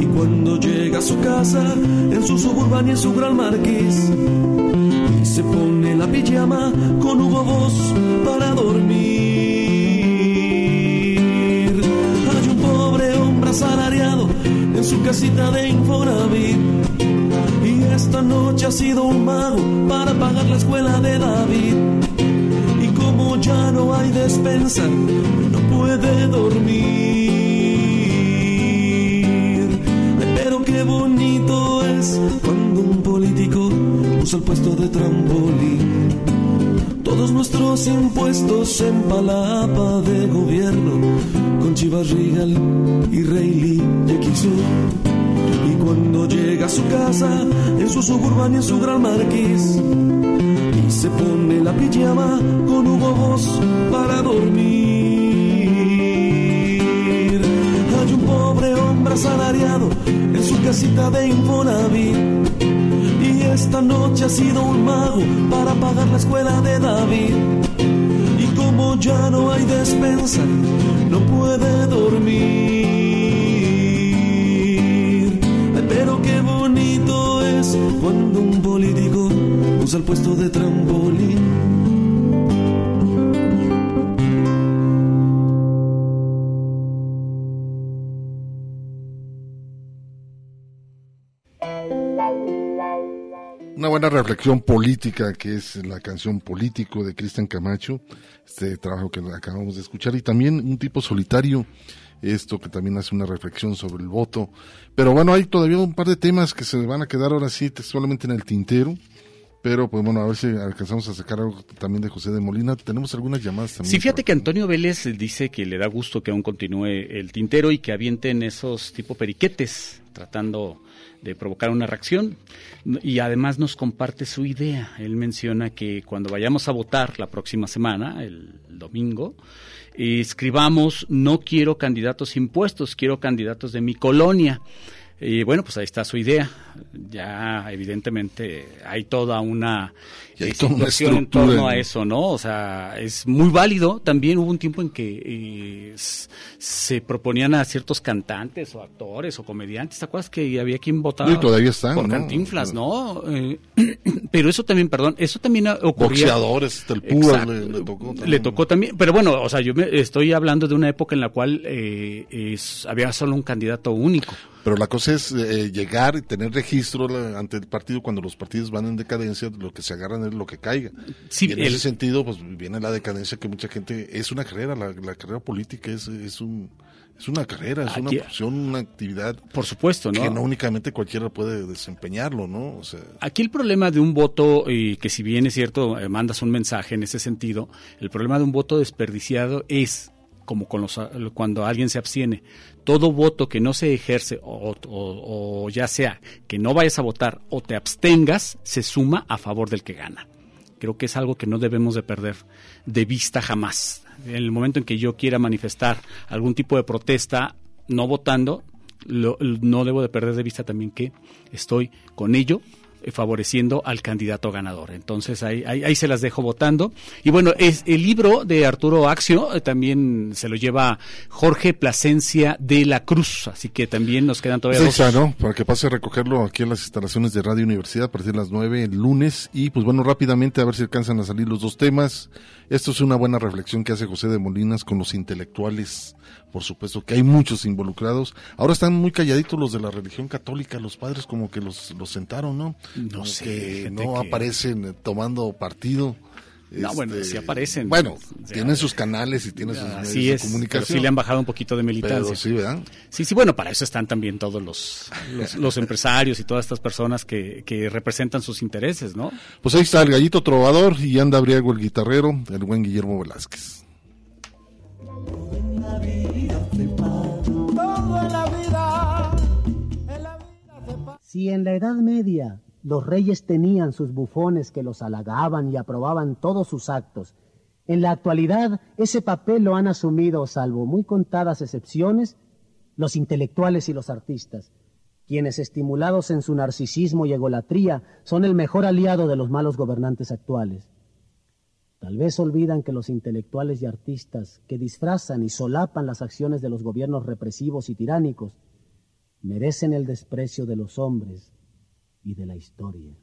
[SPEAKER 30] Y cuando llega a su casa, en su suburban y en su gran marquís, y se pone la pijama con Hugo Boss para dormir. Hay un pobre hombre asalariado en su casita de Infonavit. Y esta noche ha sido un mago para pagar la escuela de David. Y como ya no hay despensa, no puede dormir. Usa el puesto de trampolín. Todos nuestros impuestos en palapa de gobierno, con Chivas Regal y Rayleigh de. Y cuando llega a su casa, en su suburban y en su gran marquís, y se pone la pijama con Hugo Boss para dormir. Hay un pobre hombre asalariado en su casita de Infonavit. Esta noche ha sido un mago para pagar la escuela de David. Y como ya no hay despensa, no puede dormir. Pero qué bonito es cuando un político usa el puesto de trampolín.
[SPEAKER 5] Buena reflexión política que es la canción Político de Cristian Camacho, este trabajo que acabamos de escuchar, y también un tipo solitario, esto que también hace una reflexión sobre el voto. Pero bueno, hay todavía un par de temas que se van a quedar ahora sí solamente en el tintero. Pero pues bueno, a ver si alcanzamos a sacar algo también de José de Molina. Tenemos algunas llamadas también.
[SPEAKER 6] Sí, fíjate que Antonio Vélez dice que le da gusto que aún continúe el tintero y que avienten esos tipo periquetes, tratando de provocar una reacción. Y además nos comparte su idea. Él menciona que cuando vayamos a votar la próxima semana, el, domingo, escribamos no quiero candidatos impuestos, quiero candidatos de mi colonia. Y bueno, pues ahí está su idea. Ya evidentemente hay toda una
[SPEAKER 5] Y hay
[SPEAKER 6] eh,
[SPEAKER 5] toda una
[SPEAKER 6] situación en
[SPEAKER 5] estructura
[SPEAKER 6] torno a eso, ¿no? O sea, es muy válido. También hubo un tiempo en que eh, se proponían a ciertos cantantes o actores o comediantes. ¿Te acuerdas que había quien votaba
[SPEAKER 5] No, y todavía están,
[SPEAKER 6] por
[SPEAKER 5] ¿no?
[SPEAKER 6] Cantinflas, ¿no? Eh, pero eso también, perdón, eso también ocurría.
[SPEAKER 5] Boxeadores, hasta el
[SPEAKER 6] Exacto.
[SPEAKER 5] le, le tocó también.
[SPEAKER 6] Le tocó también, pero bueno, o sea, yo me estoy hablando de una época en la cual eh, es- había solo un candidato único.
[SPEAKER 5] Pero la cosa es eh, llegar y tener registro la- ante el partido cuando los partidos van en decadencia, lo que se agarran es lo que caiga.
[SPEAKER 6] Sí,
[SPEAKER 5] y en
[SPEAKER 6] el-
[SPEAKER 5] ese sentido, pues viene la decadencia que mucha gente es una carrera, la, la carrera política es, es un es una carrera, es una
[SPEAKER 6] Aquí-
[SPEAKER 5] opción, una actividad.
[SPEAKER 6] Por supuesto, ¿no?
[SPEAKER 5] Que no únicamente cualquiera puede desempeñarlo, ¿no? O sea,
[SPEAKER 6] Aquí el problema de un voto, y que si bien es cierto, eh, mandas un mensaje en ese sentido, el problema de un voto desperdiciado es como con los, cuando alguien se abstiene. Todo voto que no se ejerce, o, ya sea que no vayas a votar o te abstengas, se suma a favor del que gana. Creo que es algo que no debemos de perder de vista jamás. En el momento en que yo quiera manifestar algún tipo de protesta no votando, lo- no debo de perder de vista también que estoy con ello favoreciendo al candidato ganador. Entonces ahí, ahí, ahí se las dejo votando. Y bueno, es el libro de Arturo Axio eh, también se lo lleva Jorge Plasencia de la Cruz, así que también nos quedan todavía
[SPEAKER 5] ahí
[SPEAKER 6] dos.
[SPEAKER 5] ¿no? Para que pase a recogerlo aquí en las instalaciones de Radio Universidad a partir de las 9 el lunes. Y pues bueno, rápidamente a ver si alcanzan a salir los dos temas. Esto es una buena reflexión que hace José de Molinas con los intelectuales. Por supuesto que hay muchos involucrados. Ahora están muy calladitos los de la religión católica. Los padres como que los, los sentaron, ¿no?
[SPEAKER 6] No
[SPEAKER 5] Como
[SPEAKER 6] sé,
[SPEAKER 5] que no
[SPEAKER 6] que-
[SPEAKER 5] aparecen eh, tomando partido.
[SPEAKER 6] No, bueno, sí aparecen.
[SPEAKER 5] Bueno,
[SPEAKER 6] O sea,
[SPEAKER 5] tienen sus canales y tienen sus medios
[SPEAKER 6] Así
[SPEAKER 5] de
[SPEAKER 6] es, pero
[SPEAKER 5] comunicación.
[SPEAKER 6] sí le han bajado un poquito de militancia.
[SPEAKER 5] Pero sí, ¿verdad?
[SPEAKER 6] Sí, sí, bueno, para eso están también todos los, los, los empresarios y todas estas personas que, que representan sus intereses, ¿no?
[SPEAKER 5] Pues ahí está el gallito trovador y anda Briago el guitarrero, el buen Guillermo Velázquez.
[SPEAKER 31] Si en la Edad Media los reyes tenían sus bufones que los halagaban y aprobaban todos sus actos, en la actualidad ese papel lo han asumido, salvo muy contadas excepciones, los intelectuales y los artistas, quienes estimulados en su narcisismo y egolatría son el mejor aliado de los malos gobernantes actuales. Tal vez olvidan que los intelectuales y artistas que disfrazan y solapan las acciones de los gobiernos represivos y tiránicos merecen el desprecio de los hombres y de la historia.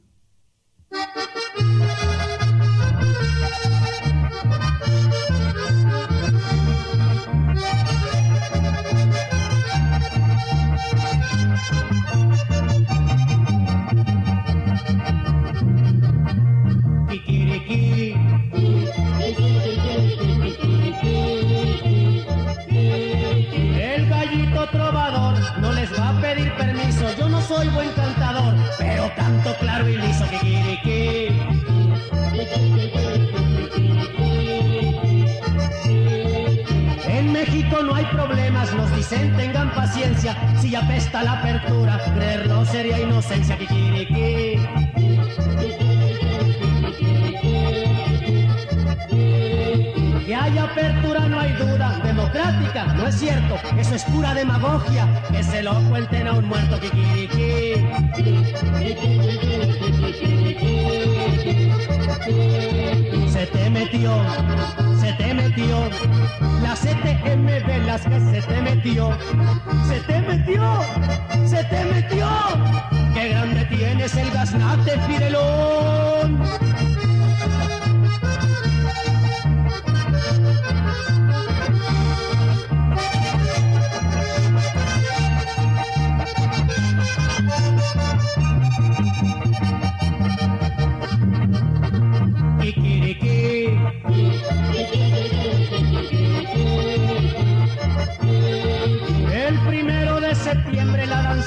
[SPEAKER 32] Tengan paciencia. Si apesta la apertura, creerlo sería inocencia. Kikiriki. Que haya apertura no hay duda, democrática, no es cierto, eso es pura demagogia, que se lo cuenten a un muerto kikiriki. Se te metió, se te metió, la CTM Velázquez se te metió, se te metió, se te metió. Qué grande tienes el gaznate, Firelón.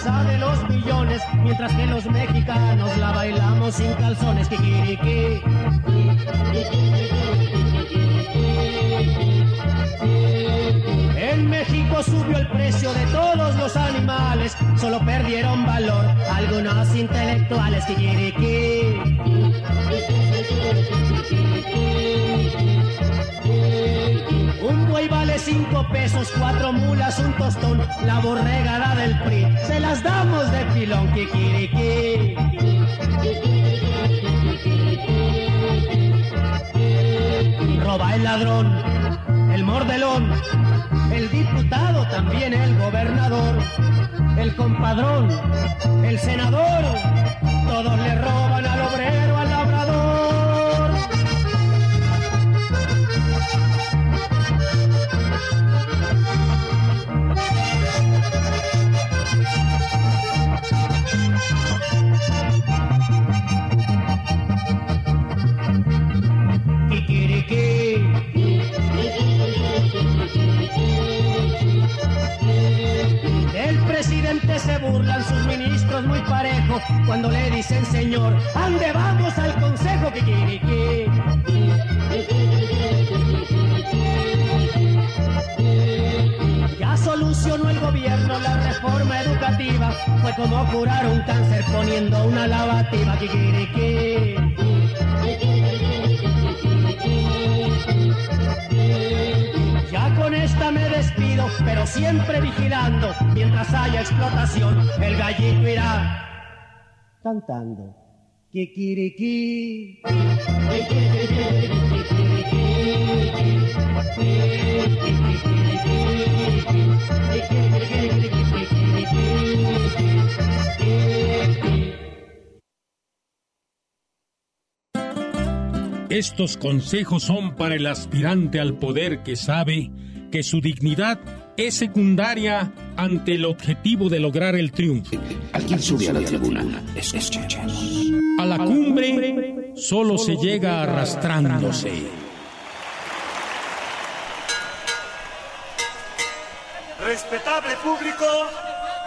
[SPEAKER 32] De los millones, mientras que los mexicanos la bailamos sin calzones. Kikiriki. En México subió el precio de todos los animales, solo perdieron valor algunos intelectuales. Kikiriki. Un buey vale cinco pesos, cuatro mulas, un tostón, la borregada del PRI, se las damos de pilón, kikiriki. Roba el ladrón, el mordelón, el diputado, también el gobernador, el compadrón, el senador, todos le roban al obrero, al cuando le dicen señor, ande vamos al consejo Kikiriki. Ya solucionó el gobierno la reforma educativa, fue como curar un cáncer poniendo una lavativa Kikiriki. Ya con esta
[SPEAKER 31] me despido, pero siempre vigilando. Mientras haya explotación, el gallito irá cantando. Kikiriki.
[SPEAKER 23] Estos consejos son para el aspirante al poder que sabe que su dignidad es secundaria ante el objetivo de lograr el triunfo.
[SPEAKER 24] Alguien sube a la tribuna. Escuchemos.
[SPEAKER 23] A la cumbre solo se llega arrastrándose.
[SPEAKER 29] Respetable público,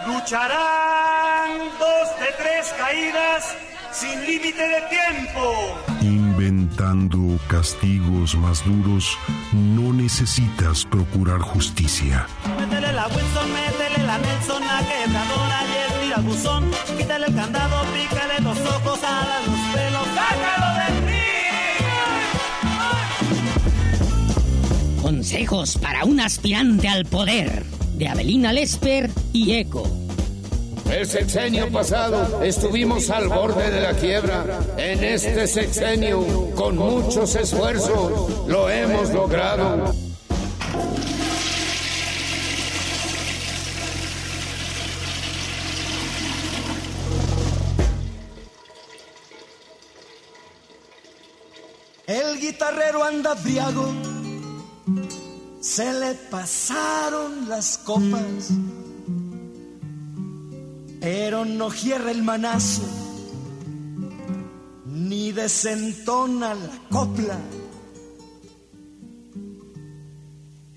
[SPEAKER 29] lucharán dos de tres caídas sin límite de tiempo.
[SPEAKER 26] Inventando castigos más duros, no necesitas procurar justicia.
[SPEAKER 15] Métele la Wilson, métele la Nelson, la quebradora y el tira buzón. Quítale el candado, pícale los ojos, a los pelos, sácalo de ti.
[SPEAKER 27] Consejos para un aspirante al poder de Abelina Lesper y Eco.
[SPEAKER 28] El sexenio pasado estuvimos al borde de la quiebra. En este sexenio, con muchos esfuerzos, lo hemos logrado.
[SPEAKER 21] El guitarrero anda briago, se le pasaron las copas, pero no hierra el manazo, ni desentona la copla.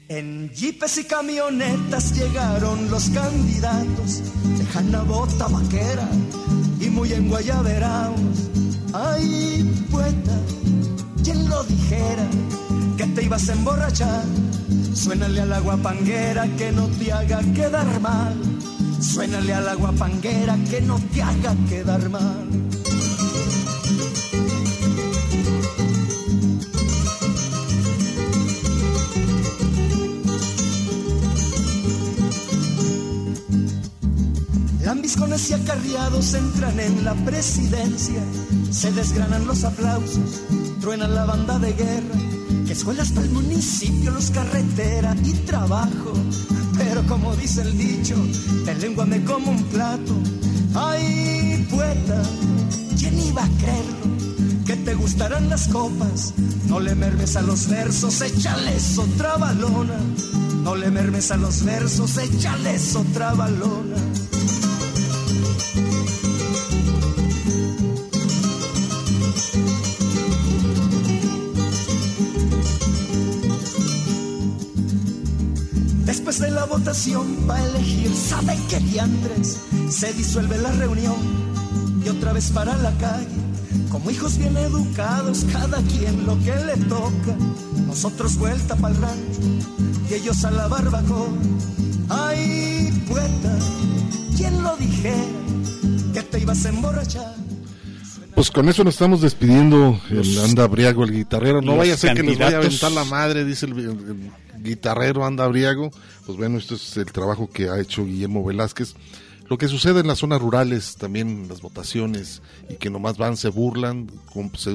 [SPEAKER 21] En jeepes y camionetas llegaron los candidatos, lejana bota vaquera y muy enguayaberaos. Ay, poeta, ¿quién lo dijera que te ibas a emborrachar? Suénale al agua panguera que no te haga quedar mal. Suénale al agua panguera que no te haga quedar mal. Lambiscones y acarreados entran en la presidencia, se desgranan los aplausos, truena la banda de guerra, que escuelas para el municipio, los carretera y trabajo. Pero como dice el dicho, de lengua me como un plato. Ay, poeta, ¿quién iba a creerlo? Que te gustarán las copas, no le mermes a los versos, échales otra balona. No le mermes a los versos, échales otra balona. Votación para elegir, ¿sabe qué diantres? Se disuelve la reunión y otra vez para la calle. Como hijos bien educados, cada quien lo que le toca. Nosotros vuelta para el rancho y ellos a la barbacoa. Ay, poeta, ¿quién lo dijera que te ibas a emborrachar?
[SPEAKER 5] Pues con eso nos estamos despidiendo. El anda briago, el guitarrero. No vaya a ser que les vaya a aventar la madre, dice el, el guitarrero anda briago. Pues bueno, esto es el trabajo que ha hecho Guillermo Velázquez. Lo que sucede en las zonas rurales, también las votaciones, y que nomás van, se burlan,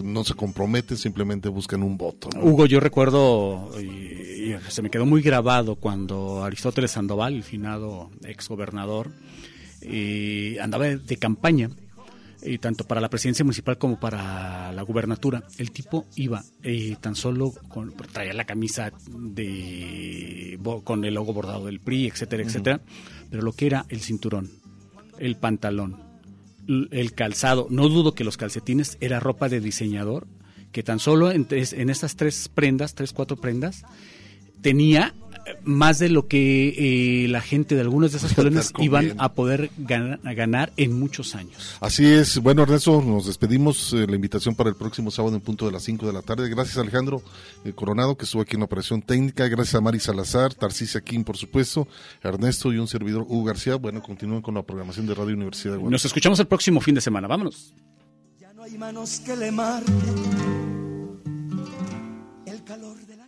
[SPEAKER 5] no se comprometen, simplemente buscan un voto. ¿no?
[SPEAKER 6] Hugo, yo recuerdo, y, y se me quedó muy grabado cuando Aristóteles Sandoval, el finado ex gobernador, andaba de campaña, y tanto para la presidencia municipal como para la gubernatura. El tipo iba eh, tan solo con, traía la camisa de con el logo bordado del PRI, etcétera, etcétera, pero lo que era el cinturón, el pantalón, el calzado, no dudo que los calcetines era ropa de diseñador, que tan solo en, en estas tres prendas, tres, cuatro prendas, tenía eh, más de lo que eh, la gente de algunas de esas colonias iban a poder gana- a ganar en muchos años.
[SPEAKER 5] Así es. Bueno, Ernesto, nos despedimos. eh, la invitación para el próximo sábado en punto de las 5 de la tarde. Gracias, Alejandro eh, Coronado, que estuvo aquí en la operación técnica. Gracias a Mari Salazar, Tarcisia Kim, por supuesto, Ernesto y un servidor, Hugo García. Bueno, continúen con la programación de Radio Universidad de Guadalajara.
[SPEAKER 6] Nos escuchamos el próximo fin de semana. Vámonos.
[SPEAKER 21] Ya no hay manos que le marquen el calor de la